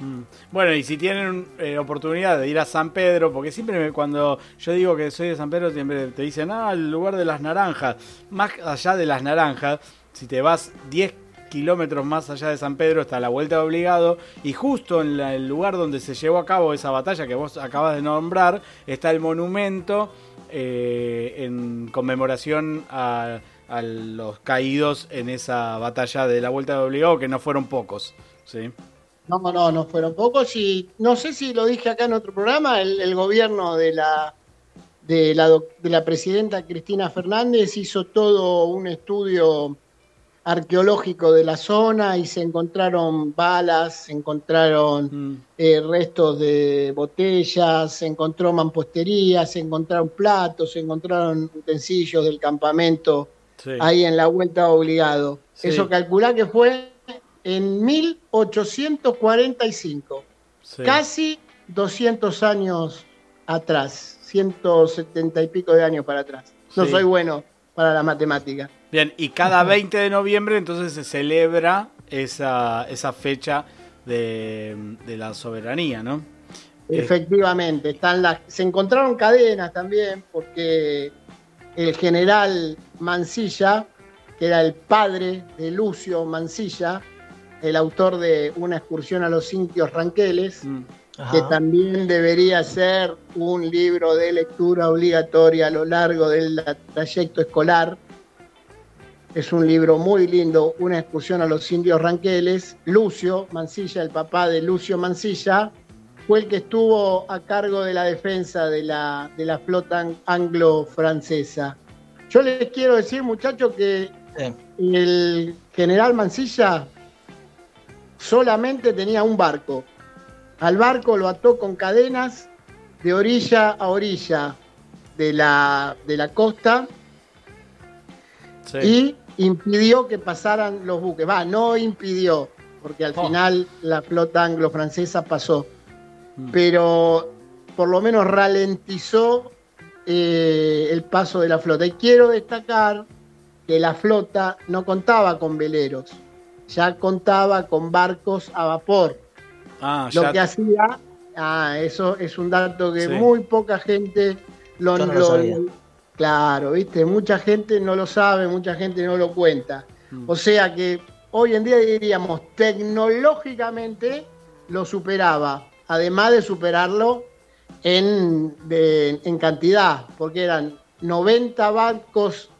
Mm. Bueno, y si tienen eh, oportunidad de ir a San Pedro, porque siempre cuando yo digo que soy de San Pedro, siempre te dicen, ah, el lugar de las naranjas. Más allá de las naranjas, si te vas 10 kilómetros más allá de San Pedro está la Vuelta de Obligado y justo en el lugar donde se llevó a cabo esa batalla que vos acabas de nombrar está el monumento eh, en conmemoración a a los caídos en esa batalla de la Vuelta de Obligado, que no fueron pocos. ¿sí? No, no, no fueron pocos y no sé si lo dije acá en otro programa, el, el gobierno de la, de, la, de la presidenta Cristina Fernández hizo todo un estudio arqueológico de la zona y se encontraron balas, se encontraron Mm. eh, restos de botellas, se encontró mampostería, se encontraron platos, se encontraron utensilios del campamento Sí. ahí en la vuelta obligado. Sí. Eso calcula que fue en 1845, Sí. casi 200 años atrás, 170 y pico de años para atrás. No Sí. soy bueno para la matemática. Bien, y cada 20 de noviembre entonces se celebra esa, esa fecha de, de la soberanía, ¿no? Eh, Efectivamente, están las, se encontraron cadenas también porque el general Mansilla, que era el padre de Lucio Mansilla, el autor de Una excursión a los indios ranqueles, Mm. Que también debería ser un libro de lectura obligatoria a lo largo del trayecto escolar. Es un libro muy lindo, Una excursión a los indios ranqueles. Lucio Mansilla, el papá de Lucio Mansilla, fue el que estuvo a cargo de la defensa de la, de la flota an- anglo-francesa. Yo les quiero decir, muchachos, que Sí. el general Mansilla solamente tenía un barco. Al barco lo ató con cadenas de orilla a orilla de la, de la costa Sí. y impidió que pasaran los buques. Va, no impidió, porque al Oh. final la flota anglo-francesa pasó, Mm. pero por lo menos ralentizó eh, el paso de la flota. Y quiero destacar que la flota no contaba con veleros, ya contaba con barcos a vapor. Ah, Lo ya. que hacía, ah, eso es un dato que Sí. muy poca gente lo, Yo no lo lo- sabía. Claro, viste, mucha gente no lo sabe, mucha gente no lo cuenta. Mm. O sea que hoy en día diríamos, tecnológicamente lo superaba, además de superarlo en, de- en cantidad, porque eran 90 barcos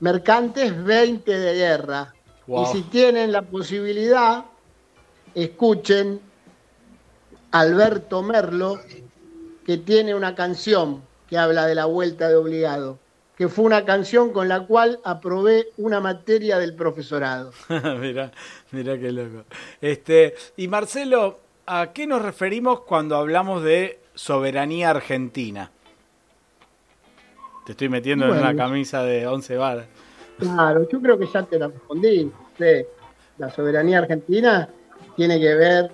mercantes, 20 de guerra. Wow. Y si tienen la posibilidad, escuchen Alberto Merlo, que tiene una canción que habla de la vuelta de obligado, que fue una canción con la cual aprobé una materia del profesorado. mira, mira qué loco. Este, y Marcelo, ¿a qué nos referimos cuando hablamos de soberanía argentina? Te estoy metiendo en una camisa de 11 varas. Claro, yo creo que ya te la respondí. La soberanía argentina tiene que ver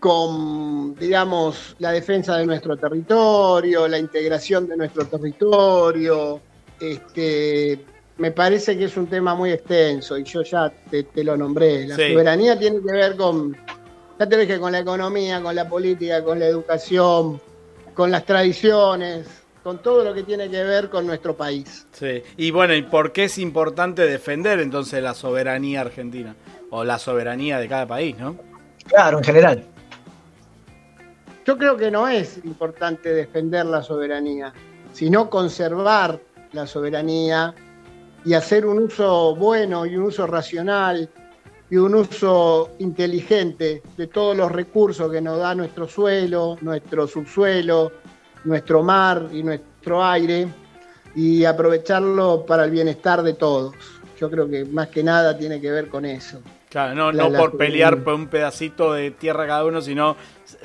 con, digamos, la defensa de nuestro territorio, la integración de nuestro territorio. Este, me parece que es un tema muy extenso y yo ya te, te lo nombré. La Sí. soberanía tiene que ver con, ya te dije, con la economía, con la política, con la educación, con las tradiciones, con todo lo que tiene que ver con nuestro país. Sí. Y bueno, ¿y por qué es importante defender entonces la soberanía argentina? O la soberanía de cada país, ¿no? Claro, en general. Yo creo que no es importante defender la soberanía, sino conservar la soberanía y hacer un uso bueno y un uso racional y un uso inteligente de todos los recursos que nos da nuestro suelo, nuestro subsuelo, nuestro mar y nuestro aire y aprovecharlo para el bienestar de todos. Yo creo que más que nada tiene que ver con eso. Claro, no, La- no la por pelear por un pedacito de tierra cada uno, sino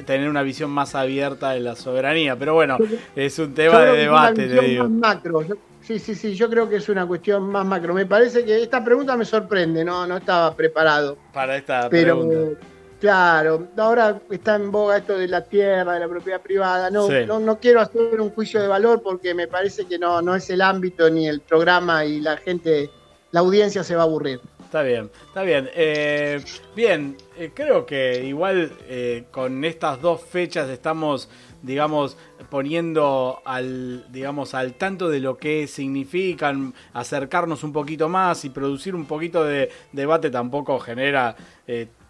tener una visión más abierta de la soberanía. Pero bueno, es un tema de que es una debate, te digo. más macro. Yo- sí, sí, sí, yo creo que es una cuestión más macro. Me parece que esta pregunta me sorprende, no, no estaba preparado. Para esta Pero pregunta. Claro, ahora está en boga esto de la tierra, de la propiedad privada. No, Sí. no, no quiero hacer un juicio de valor porque me parece que no, no es el ámbito ni el programa y la gente, la audiencia se va a aburrir. Está bien, está bien. Eh, bien, eh, creo que igual eh, con estas dos fechas estamos, digamos, poniendo al, digamos, al tanto de lo que significan, acercarnos un poquito más y producir un poquito de debate tampoco genera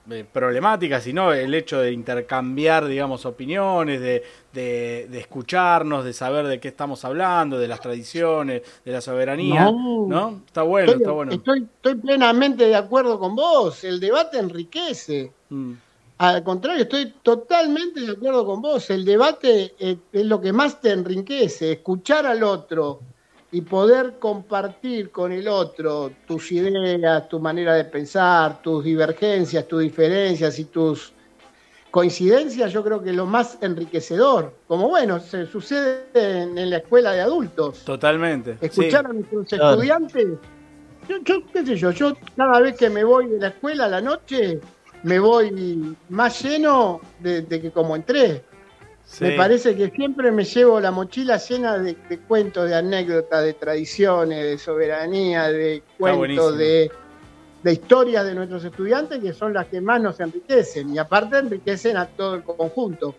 eh, problemática, sino el hecho de intercambiar, digamos, opiniones, de, de, de escucharnos, de saber de qué estamos hablando, de las tradiciones, de la soberanía, No. ¿no? Está bueno, Estoy, está bueno. estoy, estoy plenamente de acuerdo con vos. El debate enriquece. Mm. Al contrario, estoy totalmente de acuerdo con vos. El debate eh, es lo que más te enriquece, escuchar al otro y poder compartir con el otro tus ideas, tu manera de pensar, tus divergencias, tus diferencias y tus coincidencias, yo creo que es lo más enriquecedor. Como bueno, se sucede en, en la escuela de adultos. Totalmente. sí. Escuchar a nuestros Claro. estudiantes. Yo, yo, qué sé yo, yo cada vez que me voy de la escuela a la noche, me voy más lleno de, de que como entré. Sí. Me parece que siempre me llevo la mochila llena de, de cuentos, de anécdotas, de tradiciones, de soberanía, de cuentos, de, de historias de nuestros estudiantes que son las que más nos enriquecen y aparte enriquecen a todo el conjunto.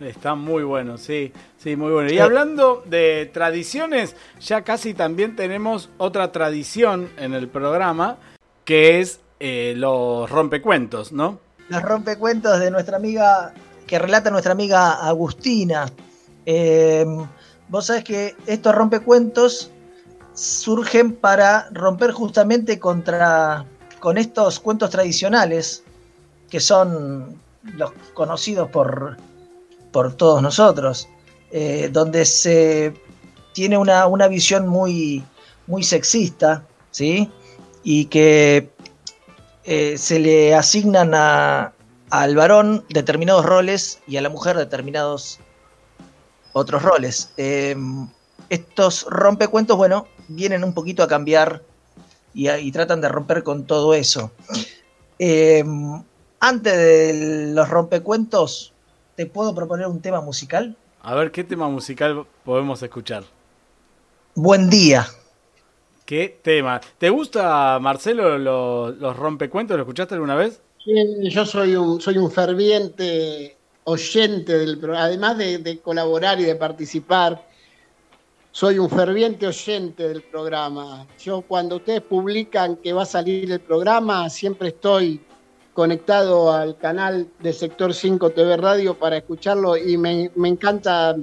Está muy bueno, sí, sí, muy bueno. Y hablando de tradiciones, ya casi también tenemos otra tradición en el programa, que es eh, los rompecuentos, ¿no? Los rompecuentos de nuestra amiga, que relata nuestra amiga Agustina. Eh, vos sabés que estos rompecuentos surgen para romper justamente contra con estos cuentos tradicionales que son los conocidos por, por todos nosotros, eh, donde se tiene una, una visión muy, muy sexista, ¿sí? Y que eh, se le asignan a, al varón determinados roles y a la mujer determinados otros roles. Eh, estos rompecuentos, bueno, vienen un poquito a cambiar y, tratan de romper con todo eso. Eh, antes de los rompecuentos, ¿te puedo proponer un tema musical? A ver qué tema musical podemos escuchar. Buen día. ¿Qué tema? ¿Te gusta, Marcelo, lo- los rompecuentos? ¿Lo escuchaste alguna vez? Yo soy un, soy un ferviente oyente del programa, además de, de colaborar y de participar, soy un ferviente oyente del programa. Yo cuando ustedes publican que va a salir el programa, siempre estoy conectado al canal de Sector 5 TV Radio para escucharlo y me, me encanta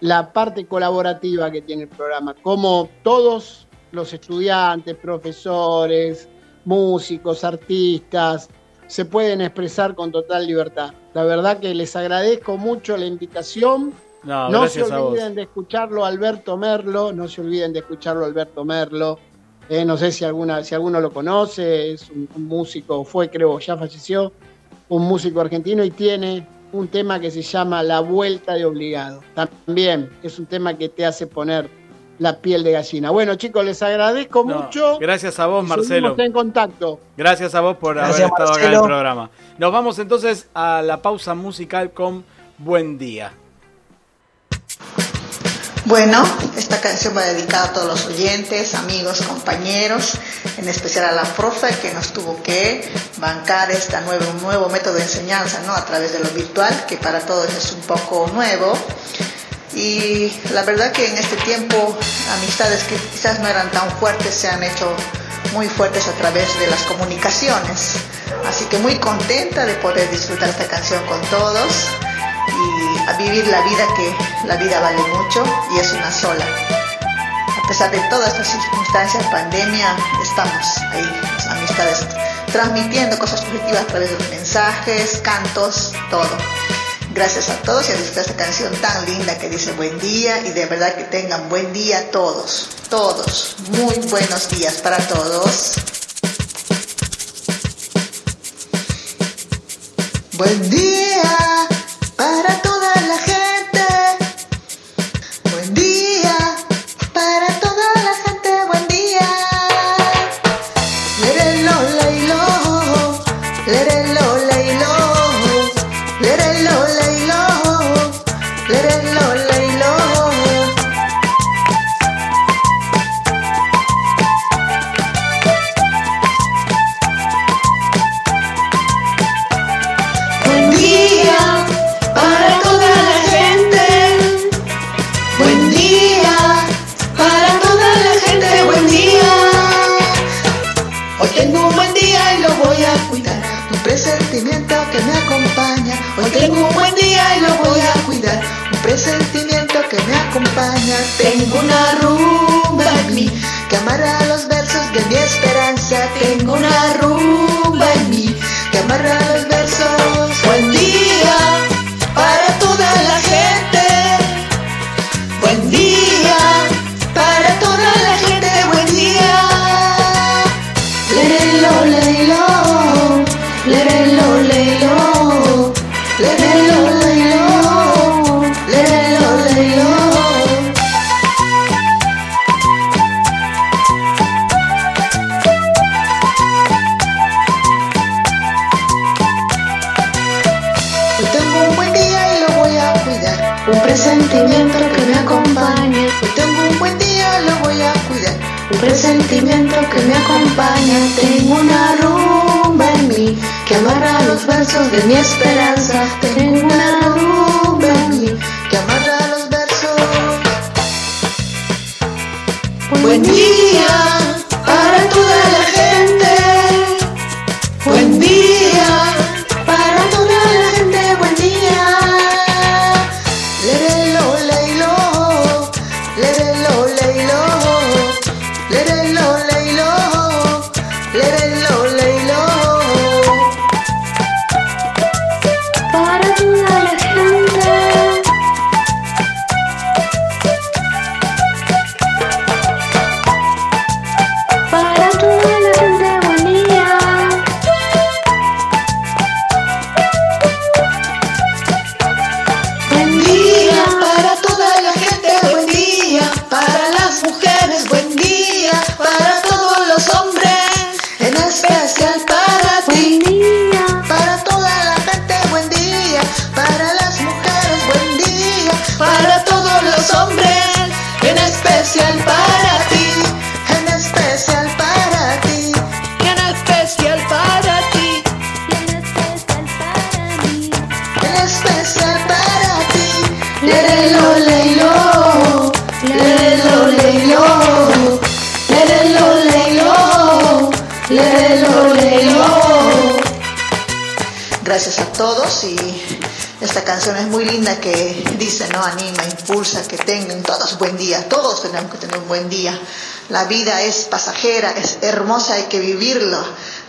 la parte colaborativa que tiene el programa, como todos los estudiantes, profesores, músicos, artistas, se pueden expresar con total libertad. La verdad que les agradezco mucho la invitación. No, No se olviden de escucharlo Alberto Merlo, no se olviden de escucharlo Alberto Merlo. Eh, no sé si, alguna, si alguno lo conoce, es un, un músico, fue creo, ya falleció, un músico argentino y tiene un tema que se llama La Vuelta de Obligado. También es un tema que te hace poner la piel de gallina. Bueno chicos, les agradezco No, mucho. gracias a vos, y Marcelo. en contacto. Gracias a vos por Gracias, haber estado acá en el programa. Nos vamos entonces a la pausa musical con Buen Día. Bueno, esta canción va dedicada a todos los oyentes, amigos, compañeros, en especial a la profe que nos tuvo que bancar este nuevo, nuevo método de enseñanza ¿no? a través de lo virtual, que para todos es un poco nuevo. Y la verdad que en este tiempo amistades que quizás no eran tan fuertes se han hecho muy fuertes a través de las comunicaciones. Así que muy contenta de poder disfrutar esta canción con todos y vivir la vida que la vida vale mucho y es una sola. A pesar de todas estas circunstancias, pandemia, estamos ahí, amistades, transmitiendo cosas positivas a través de los mensajes, cantos, todo. Gracias a todos y a disfrutar esta canción tan linda que dice buen día y de verdad que tengan buen día todos, todos. Muy buenos días para todos. Buen día Un presentimiento que me acompaña. Tengo una rumba en mí que amarra los versos de mi esperanza. Tengo una rumba en mí que amarra que tener un buen día. La vida es pasajera, es hermosa, hay que vivirlo.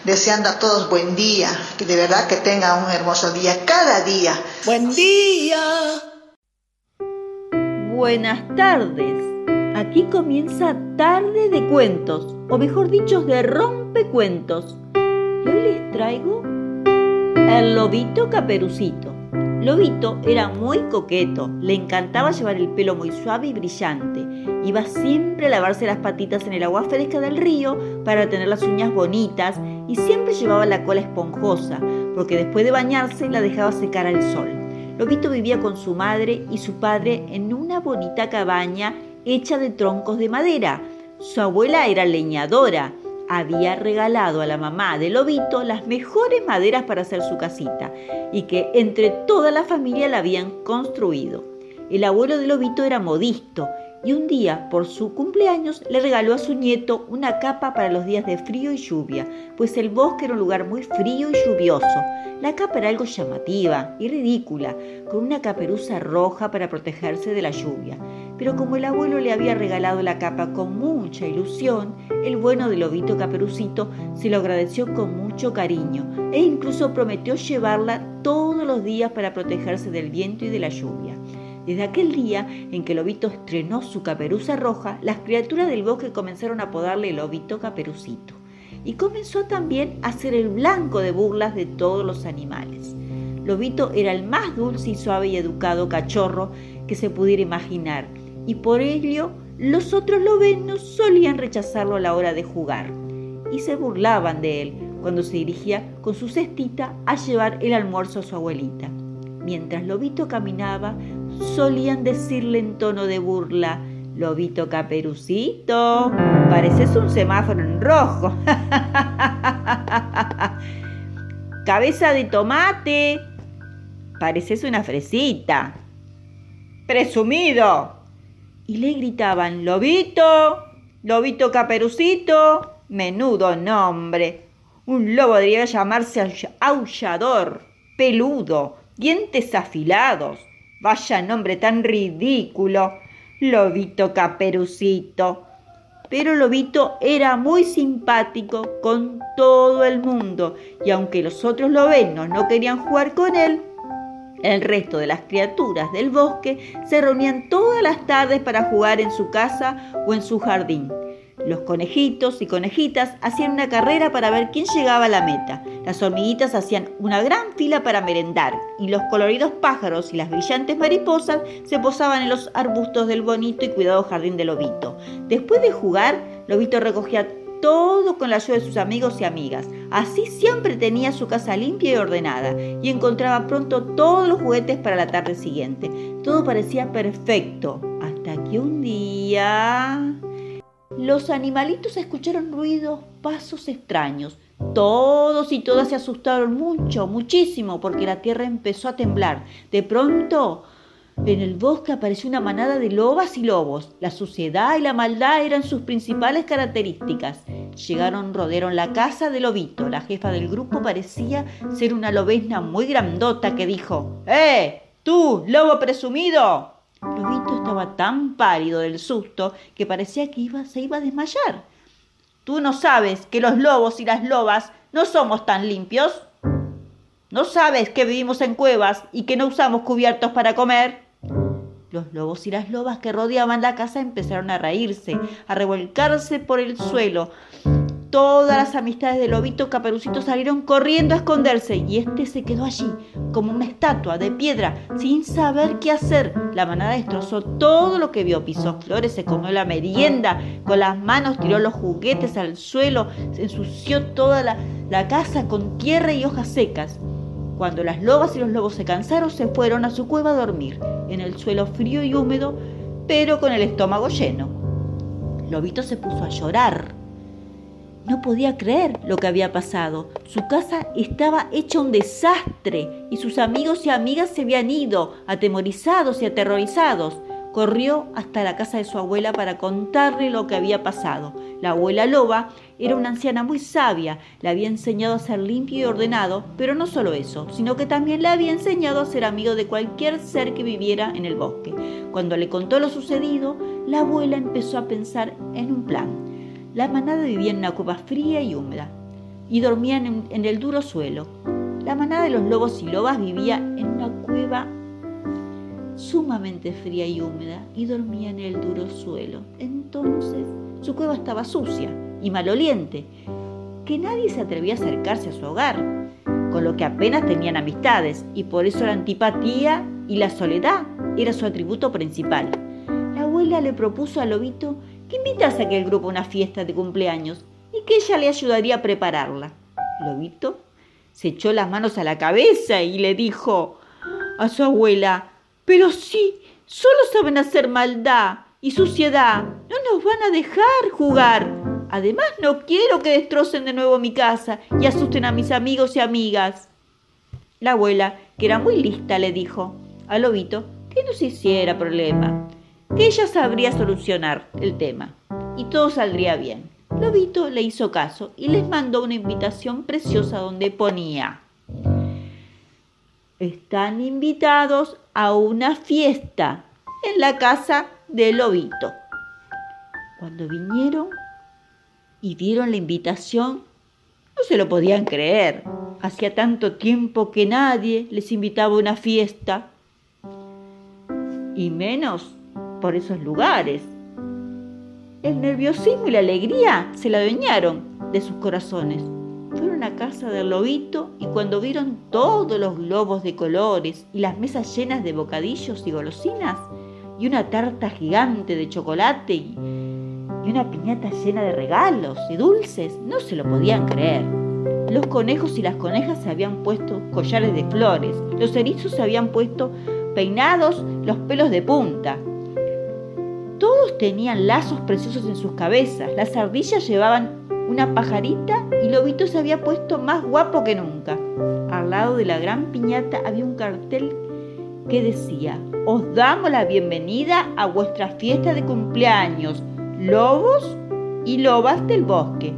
Deseando a todos buen día, que de verdad que tengan un hermoso día cada día. Buen día. Buenas tardes. Aquí comienza Tarde de Cuentos, o mejor dicho, de Rompecuentos. Y hoy les traigo El Lobito Caperucito. Lobito era muy coqueto, le encantaba llevar el pelo muy suave y brillante. Iba siempre a lavarse las patitas en el agua fresca del río para tener las uñas bonitas y siempre llevaba la cola esponjosa, porque después de bañarse la dejaba secar al sol. Lobito vivía con su madre y su padre en una bonita cabaña hecha de troncos de madera. Su abuela era leñadora. Había regalado a la mamá de Lobito las mejores maderas para hacer su casita y que entre toda la familia la habían construido. El abuelo de Lobito era modisto y un día, por su cumpleaños, le regaló a su nieto una capa para los días de frío y lluvia, pues el bosque era un lugar muy frío y lluvioso. La capa era algo llamativa y ridícula, con una caperuza roja para protegerse de la lluvia. Pero como el abuelo le había regalado la capa con mucha ilusión, el bueno de Lobito Caperucito se lo agradeció con mucho cariño e incluso prometió llevarla todos los días para protegerse del viento y de la lluvia. Desde aquel día en que Lobito estrenó su caperuza roja, las criaturas del bosque comenzaron a apodarle Lobito Caperucito. Y comenzó también a ser el blanco de burlas de todos los animales. Lobito era el más dulce y suave y educado cachorro que se pudiera imaginar, y por ello los otros lobenos solían rechazarlo a la hora de jugar, y se burlaban de él cuando se dirigía con su cestita a llevar el almuerzo a su abuelita. Mientras Lobito caminaba, solían decirle en tono de burla, Lobito Caperucito, pareces un semáforo en rojo. Cabeza de tomate, pareces una fresita. Presumido. Y le gritaban, Lobito, Lobito Caperucito, menudo nombre. Un lobo debería llamarse aullador, peludo, dientes afilados. Vaya nombre tan ridículo. Lobito Caperucito. Pero Lobito era muy simpático con todo el mundo y aunque los otros lobenos no querían jugar con él, el resto de las criaturas del bosque se reunían todas las tardes para jugar en su casa o en su jardín. Los conejitos y conejitas hacían una carrera para ver quién llegaba a la meta. Las hormiguitas hacían una gran fila para merendar y los coloridos pájaros y las brillantes mariposas se posaban en los arbustos del bonito y cuidado jardín de Lobito. Después de jugar, Lobito recogía todo con la ayuda de sus amigos y amigas. Así siempre tenía su casa limpia y ordenada y encontraba pronto todos los juguetes para la tarde siguiente. Todo parecía perfecto hasta que un día... Los animalitos escucharon ruidos, pasos extraños. Todos y todas se asustaron mucho, muchísimo, porque la tierra empezó a temblar. De pronto, en el bosque apareció una manada de lobas y lobos. La suciedad y la maldad eran sus principales características. Llegaron, rodearon la casa de Lobito. La jefa del grupo parecía ser una lobesna muy grandota que dijo: ¡Eh! ¡Tú, lobo presumido! Lobito estaba tan pálido del susto que parecía que iba, se iba a desmayar. ¿Tú no sabes que los lobos y las lobas no somos tan limpios? ¿No sabes que vivimos en cuevas y que no usamos cubiertos para comer? Los lobos y las lobas que rodeaban la casa empezaron a reírse, a revolcarse por el suelo. Todas las amistades de Lobito Caperucito salieron corriendo a esconderse y este se quedó allí, como una estatua de piedra, sin saber qué hacer. La manada destrozó todo lo que vio, pisó flores, se comió la merienda, con las manos tiró los juguetes al suelo, se ensució toda la casa con tierra y hojas secas. Cuando las lobas y los lobos se cansaron, se fueron a su cueva a dormir, en el suelo frío y húmedo, pero con el estómago lleno. Lobito se puso a llorar. No podía creer lo que había pasado. Su casa estaba hecha un desastre y sus amigos y amigas se habían ido, atemorizados y aterrorizados. Corrió hasta la casa de su abuela para contarle lo que había pasado. La abuela loba era una anciana muy sabia, le había enseñado a ser limpio y ordenado, pero no solo eso, sino que también le había enseñado a ser amigo de cualquier ser que viviera en el bosque. Cuando le contó lo sucedido, la abuela empezó a pensar en un plan. La manada vivía en una cueva fría y húmeda y dormían en, en el duro suelo. La manada de los lobos y lobas vivía en una cueva sumamente fría y húmeda y dormía en el duro suelo. Entonces su cueva estaba sucia y maloliente, que nadie se atrevía a acercarse a su hogar, con lo que apenas tenían amistades y por eso la antipatía y la soledad era su atributo principal. La abuela le propuso a Lobito que invitase a aquel grupo a una fiesta de cumpleaños y que ella le ayudaría a prepararla. Lobito se echó las manos a la cabeza y le dijo a su abuela, pero sí, solo saben hacer maldad y suciedad. No nos van a dejar jugar. Además, no quiero que destrocen de nuevo mi casa y asusten a mis amigos y amigas. La abuela, que era muy lista, le dijo a Lobito que no se hiciera problema, que ella sabría solucionar el tema y todo saldría bien. Lobito le hizo caso y les mandó una invitación preciosa donde ponía están invitados a una fiesta en la casa de Lobito. Cuando vinieron y dieron la invitación, no se lo podían creer. Hacía tanto tiempo que nadie les invitaba a una fiesta. Y menos por esos lugares. El nerviosismo y la alegría se la adueñaron de sus corazones. Fueron a casa del lobito y cuando vieron todos los globos de colores y las mesas llenas de bocadillos y golosinas y una tarta gigante de chocolate y, y una piñata llena de regalos y dulces, no se lo podían creer. Los conejos y las conejas se habían puesto collares de flores, los erizos se habían puesto peinados los pelos de punta. Todos tenían lazos preciosos en sus cabezas, las ardillas llevaban una pajarita y Lobito se había puesto más guapo que nunca. Al lado de la gran piñata había un cartel que decía, os damos la bienvenida a vuestra fiesta de cumpleaños, lobos y lobas del bosque.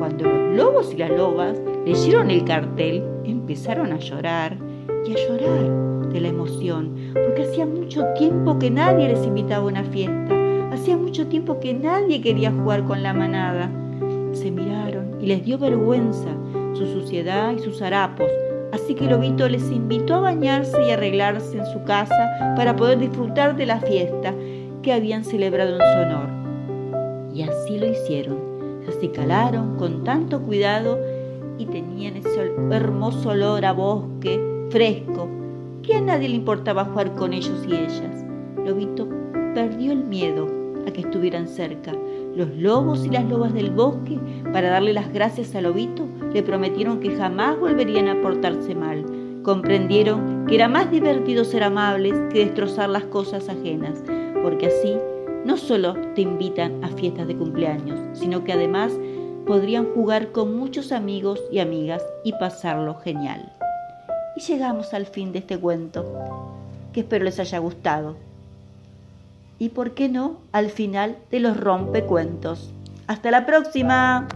Cuando los lobos y las lobas leyeron el cartel, empezaron a llorar y a llorar de la emoción, porque hacía mucho tiempo que nadie les invitaba a una fiesta, hacía mucho tiempo que nadie quería jugar con la manada. Se miraron y les dio vergüenza su suciedad y sus harapos, así que Lobito les invitó a bañarse y arreglarse en su casa para poder disfrutar de la fiesta que habían celebrado en su honor. Y así lo hicieron. Se acicalaron con tanto cuidado y tenían ese hermoso olor a bosque fresco que a nadie le importaba jugar con ellos y ellas. Lobito perdió el miedo a que estuvieran cerca. Los lobos y las lobas del bosque, para darle las gracias a Lobito, le prometieron que jamás volverían a portarse mal. Comprendieron que era más divertido ser amables que destrozar las cosas ajenas, porque así no solo te invitan a fiestas de cumpleaños, sino que además podrían jugar con muchos amigos y amigas y pasarlo genial. Y llegamos al fin de este cuento, que espero les haya gustado. Y por qué no, al final de los rompecuentos. Hasta la próxima.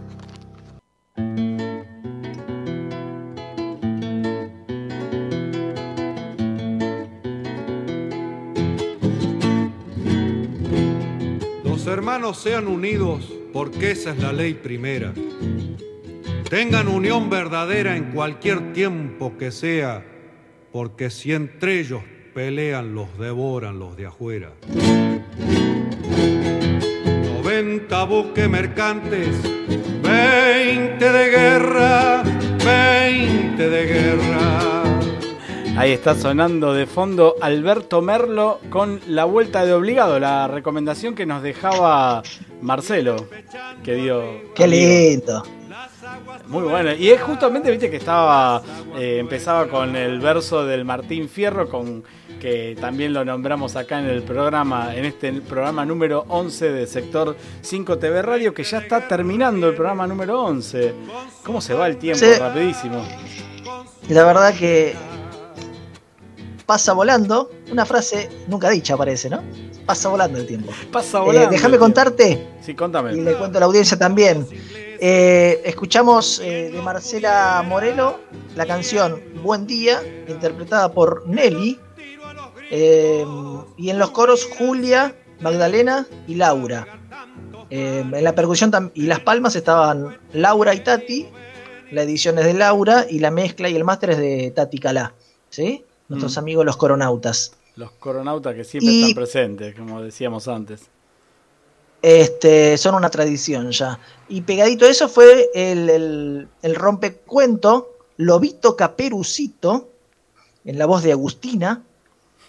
Hermanos sean unidos porque esa es la ley primera. Tengan unión verdadera en cualquier tiempo que sea, porque si entre ellos pelean, los devoran los de afuera. 90 buques mercantes, 20 de guerra, 20 de guerra. Ahí está sonando de fondo Alberto Merlo con la vuelta de obligado, la recomendación que nos dejaba Marcelo, que dio. Qué lindo. Muy bueno. Y es justamente, viste, que estaba. Eh, empezaba con el verso del Martín Fierro, con que también lo nombramos acá en el programa, en este programa número 11 de Sector 5 TV Radio, que ya está terminando el programa número 11. ¿Cómo se va el tiempo? Rapidísimo. La verdad que pasa volando, una frase nunca dicha parece, ¿no? Pasa volando el tiempo. Pasa eh, volando. déjame contarte. Sí, contame. Y le cuento a la audiencia también. Eh, escuchamos eh, de Marcela Morelo la canción Buen Día, interpretada por Nelly. y en los coros Julia, Magdalena y Laura. en la percusión y las palmas estaban Laura y Tati. La edición es de Laura y la mezcla y el máster es de Tati Calá. ¿Sí? Nuestros mm. amigos los coronautas. Los coronautas que siempre están presentes, como decíamos antes. Este, son una tradición ya. Y pegadito a eso fue el, el, el rompecuento Lobito Caperucito, en la voz de Agustina.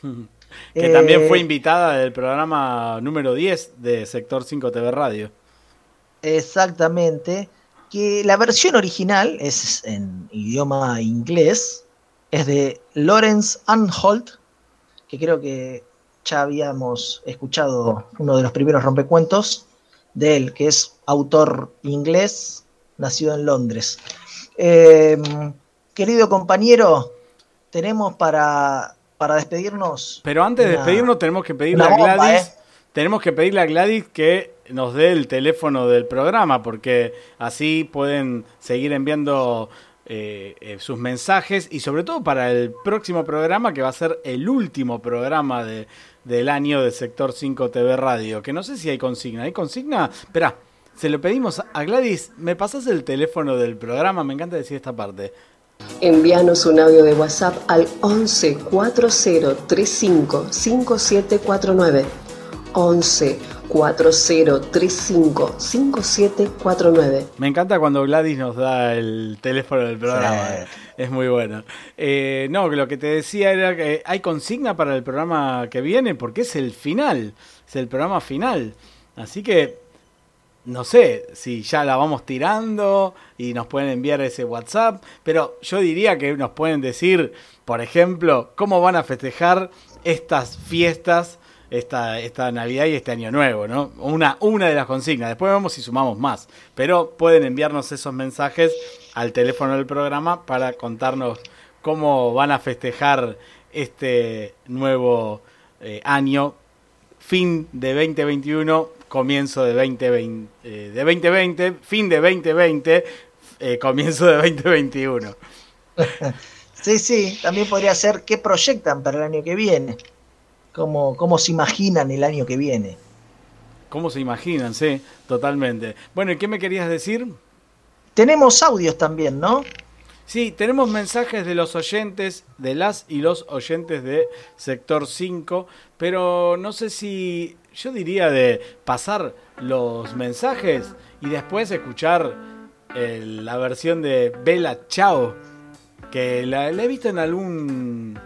que también fue eh, invitada del programa número 10 de Sector 5 TV Radio. Exactamente. Que la versión original es en idioma inglés, es de Lawrence Anholt, que creo que ya habíamos escuchado uno de los primeros rompecuentos de él, que es autor inglés, nacido en Londres. Em, querido compañero, tenemos para, para despedirnos. Pero antes de despedirnos tenemos que pedirle a Gladys. ¿eh? Tenemos que pedirle a Gladys que nos dé el teléfono del programa, porque así pueden seguir enviando eh, eh, sus mensajes y sobre todo para el próximo programa que va a ser el último programa de, del año de Sector 5 TV Radio, que no sé si hay consigna. ¿Hay consigna? Espera, se lo pedimos a Gladys, ¿me pasas el teléfono del programa? Me encanta decir esta parte. Envíanos un audio de WhatsApp al 11 4035 5749. 11 40355749. Me encanta cuando Gladys nos da el teléfono del programa. Es muy bueno. Eh, no, lo que te decía era que hay consigna para el programa que viene porque es el final. Es el programa final. Así que no sé si ya la vamos tirando y nos pueden enviar ese WhatsApp, pero yo diría que nos pueden decir, por ejemplo, cómo van a festejar estas fiestas esta, esta Navidad y este Año Nuevo, ¿no? Una, una de las consignas. Después vemos si sumamos más. Pero pueden enviarnos esos mensajes al teléfono del programa para contarnos cómo van a festejar este nuevo eh, año, fin de 2021, comienzo de 2020, eh, de 2020, fin de 2020, eh, comienzo de 2021. Sí, sí, también podría ser qué proyectan para el año que viene. Cómo, cómo se imaginan el año que viene. ¿Cómo se imaginan? Sí, totalmente. Bueno, ¿y qué me querías decir? Tenemos audios también, ¿no? Sí, tenemos mensajes de los oyentes, de las y los oyentes de Sector 5, pero no sé si yo diría de pasar los mensajes y después escuchar la versión de Bella Chao, que la, he visto en algún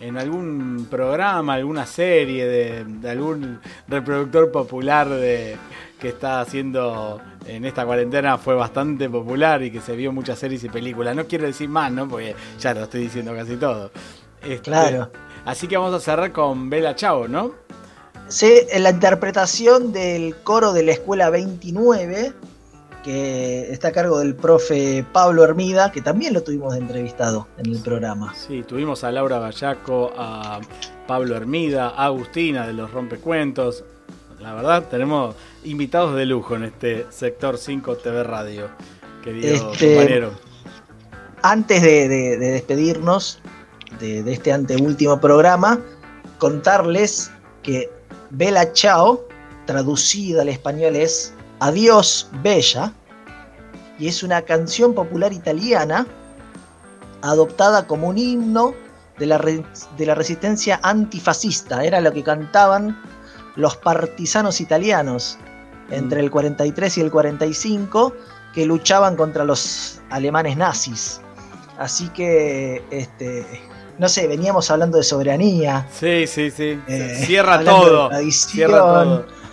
en algún programa, alguna serie de, de algún reproductor popular de, que está haciendo en esta cuarentena fue bastante popular y que se vio muchas series y películas. No quiero decir más, ¿no? Porque ya lo estoy diciendo casi todo. Este, claro. Así que vamos a cerrar con Bella Chao, ¿no? Sí, en la interpretación del coro de la Escuela 29, que está a cargo del profe Pablo Hermida, que también lo tuvimos de entrevistado en el programa. Sí, tuvimos a Laura Gallaco, a Pablo Hermida, a Agustina de los Rompecuentos. La verdad, tenemos invitados de lujo en este sector 5 TV Radio, querido este, compañero. Antes de, despedirnos de, de, este anteúltimo programa, contarles que Bella Chao, traducida al español es Adiós Bella, y es una canción popular italiana adoptada como un himno de la, de la resistencia antifascista. Era lo que cantaban los partisanos italianos entre el 43 y el 45 que luchaban contra los alemanes nazis. Así que, este, no sé, veníamos hablando de soberanía. Sí, sí, sí. Eh, cierra todo. Cierra todo.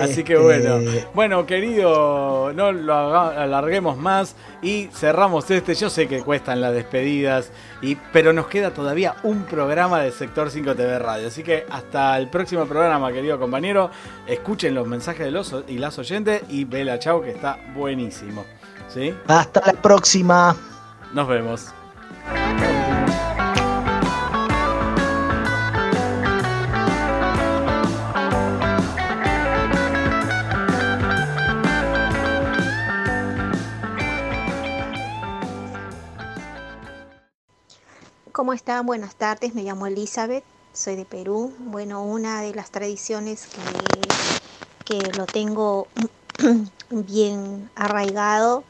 Así que bueno. Este, bueno, querido, no lo alarguemos más y cerramos este. Yo sé que cuestan las despedidas, y, pero nos queda todavía un programa de Sector 5 TV Radio. Así que hasta el próximo programa, querido compañero. Escuchen los mensajes de los y las oyentes y vela chao que está buenísimo. ¿Sí? Hasta la próxima. Nos vemos. ¿Cómo están? Buenas tardes, me llamo Elizabeth, soy de Perú. Bueno, una de las tradiciones que, que lo tengo bien arraigado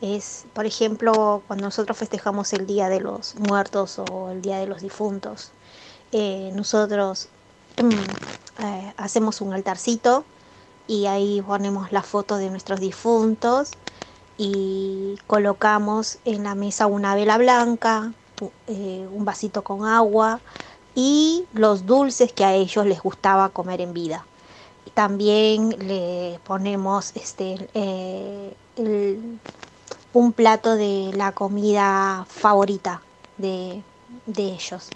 es, por ejemplo, cuando nosotros festejamos el Día de los Muertos o el Día de los Difuntos. Eh, nosotros eh, hacemos un altarcito y ahí ponemos la foto de nuestros difuntos y colocamos en la mesa una vela blanca, eh, un vasito con agua y los dulces que a ellos les gustaba comer en vida. También le ponemos este, eh, un plato de la comida favorita de, ellos.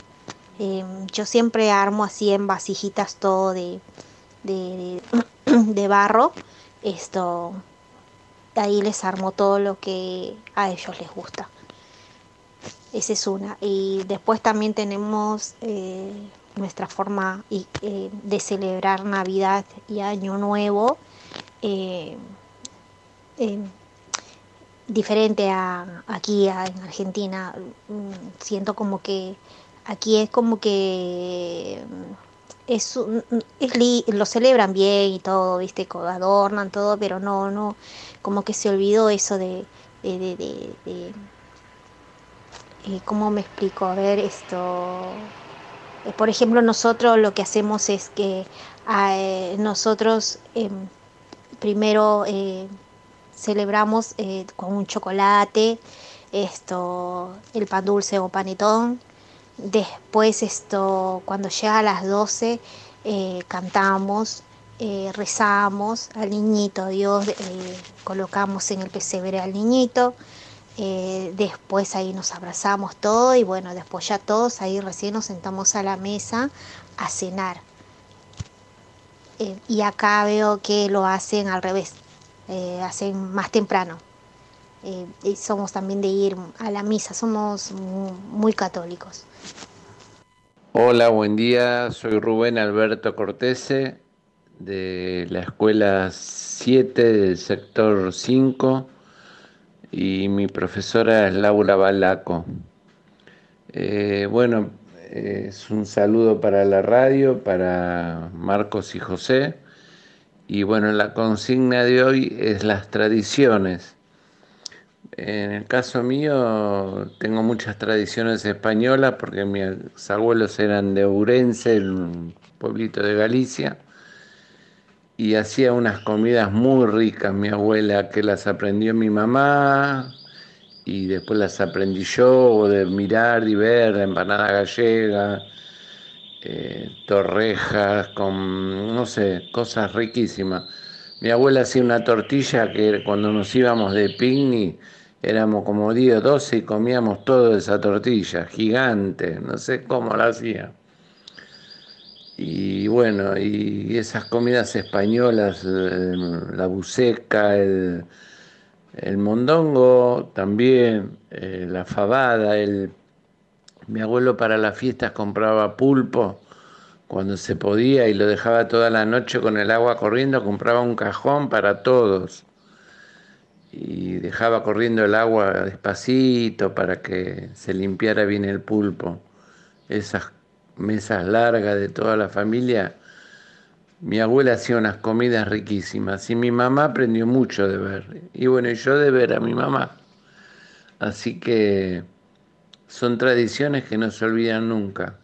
Em, yo siempre armo así en vasijitas todo de, de, de barro. Esto, ahí les armo todo lo que a ellos les gusta. Esa es una. Y después también tenemos eh, nuestra forma eh, de celebrar Navidad y Año Nuevo. Eh, diferente a aquí en Argentina. Mm, siento como que aquí es como que mm, es, es lo celebran bien y todo, viste, adornan todo, pero no, no, como que se olvidó eso de ¿cómo me explico? A ver, esto, eh, por ejemplo, nosotros lo que hacemos es que eh, nosotros em, primero eh, celebramos con un chocolate, esto, el pan dulce o panetón. Después esto, cuando llega a las 12, cantamos, rezamos al niñito, Dios, colocamos en el pesebre al niñito. Eh, después ahí nos abrazamos todos y bueno, después ya todos ahí recién nos sentamos a la mesa a cenar. Eh, y acá veo que lo hacen al revés, eh, hacen más temprano. y somos también de ir a la misa, somos muy católicos. Hola, buen día, soy Rubén Alberto Cortese de la escuela 7 del sector 5 y mi profesora es Laura Balaco. Eh, bueno, es un saludo para la radio, para Marcos y José. Y bueno, la consigna de hoy es las tradiciones. En el caso mío tengo muchas tradiciones españolas porque mis abuelos eran de Ourense, un pueblito de Galicia, y hacía unas comidas muy ricas mi abuela que las aprendió mi mamá y después las aprendí yo de mirar y ver empanada gallega, eh, torrejas con, no sé, cosas riquísimas. Mi abuela hacía una tortilla que cuando nos íbamos de picnic éramos como 10 o 12 y comíamos toda esa tortilla, gigante, no sé cómo la hacía. Y bueno, y esas comidas españolas, la buceca, el, mondongo también, eh, la fabada, el, mi abuelo para las fiestas compraba pulpo cuando se podía y lo dejaba toda la noche con el agua corriendo, compraba un cajón para todos y dejaba corriendo el agua despacito para que se limpiara bien el pulpo. Esas mesas largas de toda la familia, mi abuela hacía unas comidas riquísimas y mi mamá aprendió mucho de ver. Y bueno, yo de ver a mi mamá. Así que son tradiciones que no se olvidan nunca.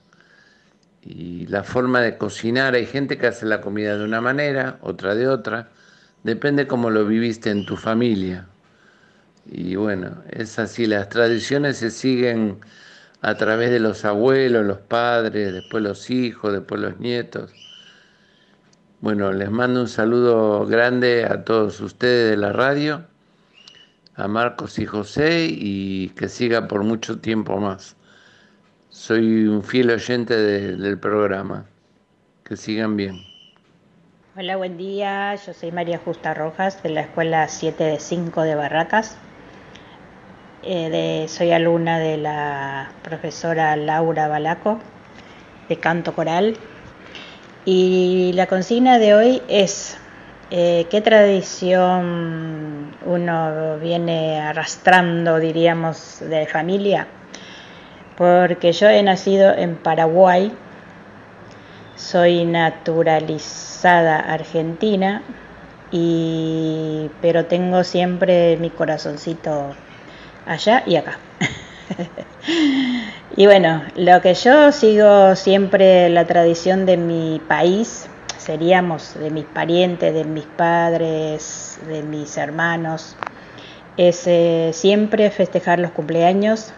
Y la forma de cocinar, hay gente que hace la comida de una manera, otra de otra Depende cómo lo viviste en tu familia. Y bueno, es así, las tradiciones se siguen a través de los abuelos, los padres, después los hijos, después los nietos. Bueno, les mando un saludo grande a todos ustedes de la radio, a Marcos y José y que siga por mucho tiempo más. Soy un fiel oyente del programa. Que sigan bien. Hola, buen día. Yo soy María Justa Rojas de la Escuela 7 de 5 de Barracas. Eh, soy alumna de la profesora Laura Balaco de canto coral. Y la consigna de hoy es eh, qué tradición uno viene arrastrando, diríamos, de familia. Porque yo he nacido en Paraguay, soy naturalizada argentina, y, pero tengo siempre mi corazoncito allá y acá. y bueno, lo que yo sigo siempre la tradición de mi país, seríamos de mis parientes, de mis padres, de mis hermanos, es eh, siempre festejar los cumpleaños,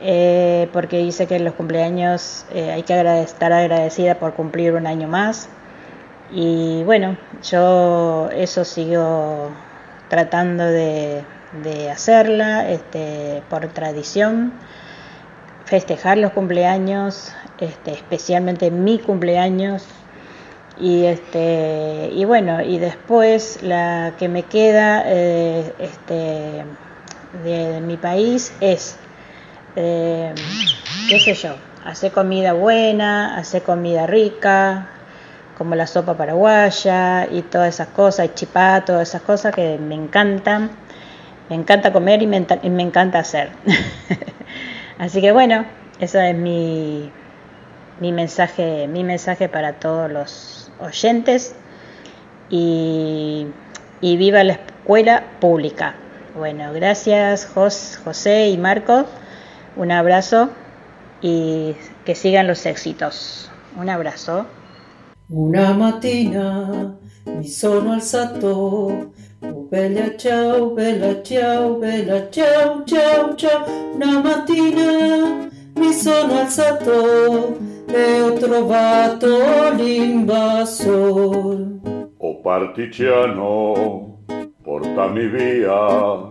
eh, porque dice que en los cumpleaños eh, hay que estar agradecida por cumplir un año más y bueno, yo eso sigo tratando de, hacerla este, por tradición, festejar los cumpleaños, este, especialmente mi cumpleaños. Y, este, y bueno, y después la que me queda eh, este, de, mi país es, eh, qué sé yo, hacer comida buena, hacer comida rica, como la sopa paraguaya y todas esas cosas, el chipá, todas esas cosas que me encantan. Me encanta comer y me, encanta hacer. Así que bueno, ese es mi, mi, mensaje, mi mensaje para todos los oyentes y, y viva la escuela pública. Bueno, gracias José y Marco. Un abrazo y que sigan los éxitos. Un abrazo. Una mattina mi sono alzato, oh bella ciao, bella ciao, bella ciao, ciao, ciao. Una mattina mi sono alzato e ho trovato l'invasor. Oh partigiano, portami via.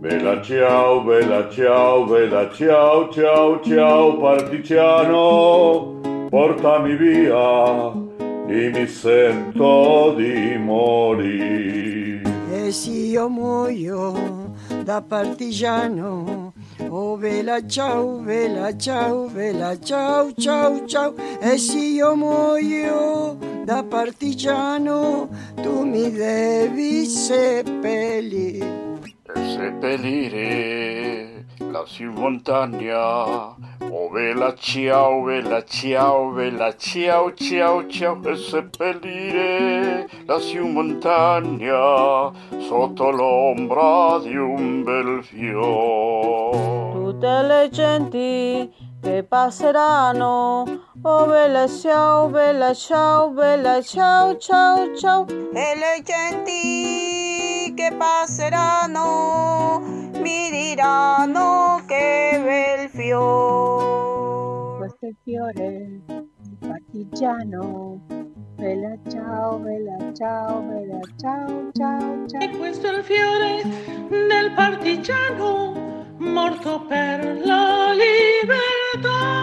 Bella ciao, bella ciao, bella ciao, ciao, ciao, partigiano, portami via e mi sento di morire. E se io muoio da partigiano, oh vela ciao, vela ciao, vela ciao, ciao, ciao. E se io muoio da partigiano, tu mi devi seppellire. seppellire lassù in montagna. Oh bella ciao, bella ciao, bella ciao, ciao, ciao, e seppellire lassù in montagna sotto l'ombra di un bel fiore. Tutte le genti che passeranno, oh bella ciao, bella ciao, bella ciao, ciao, ciao. E le genti che passeranno mi diranno che bel fiore. Questo è il fiore di partigiano. Bella ciao, bella ciao, bella ciao, ciao, ciao. E questo è il fiore del partigiano morto per la libertà.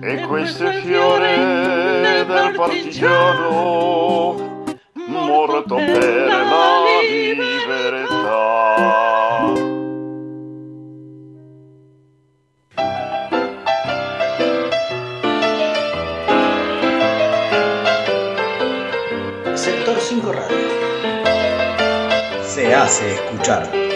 E questo è il fiore del partigiano morto per la libertà. Se hace escuchar.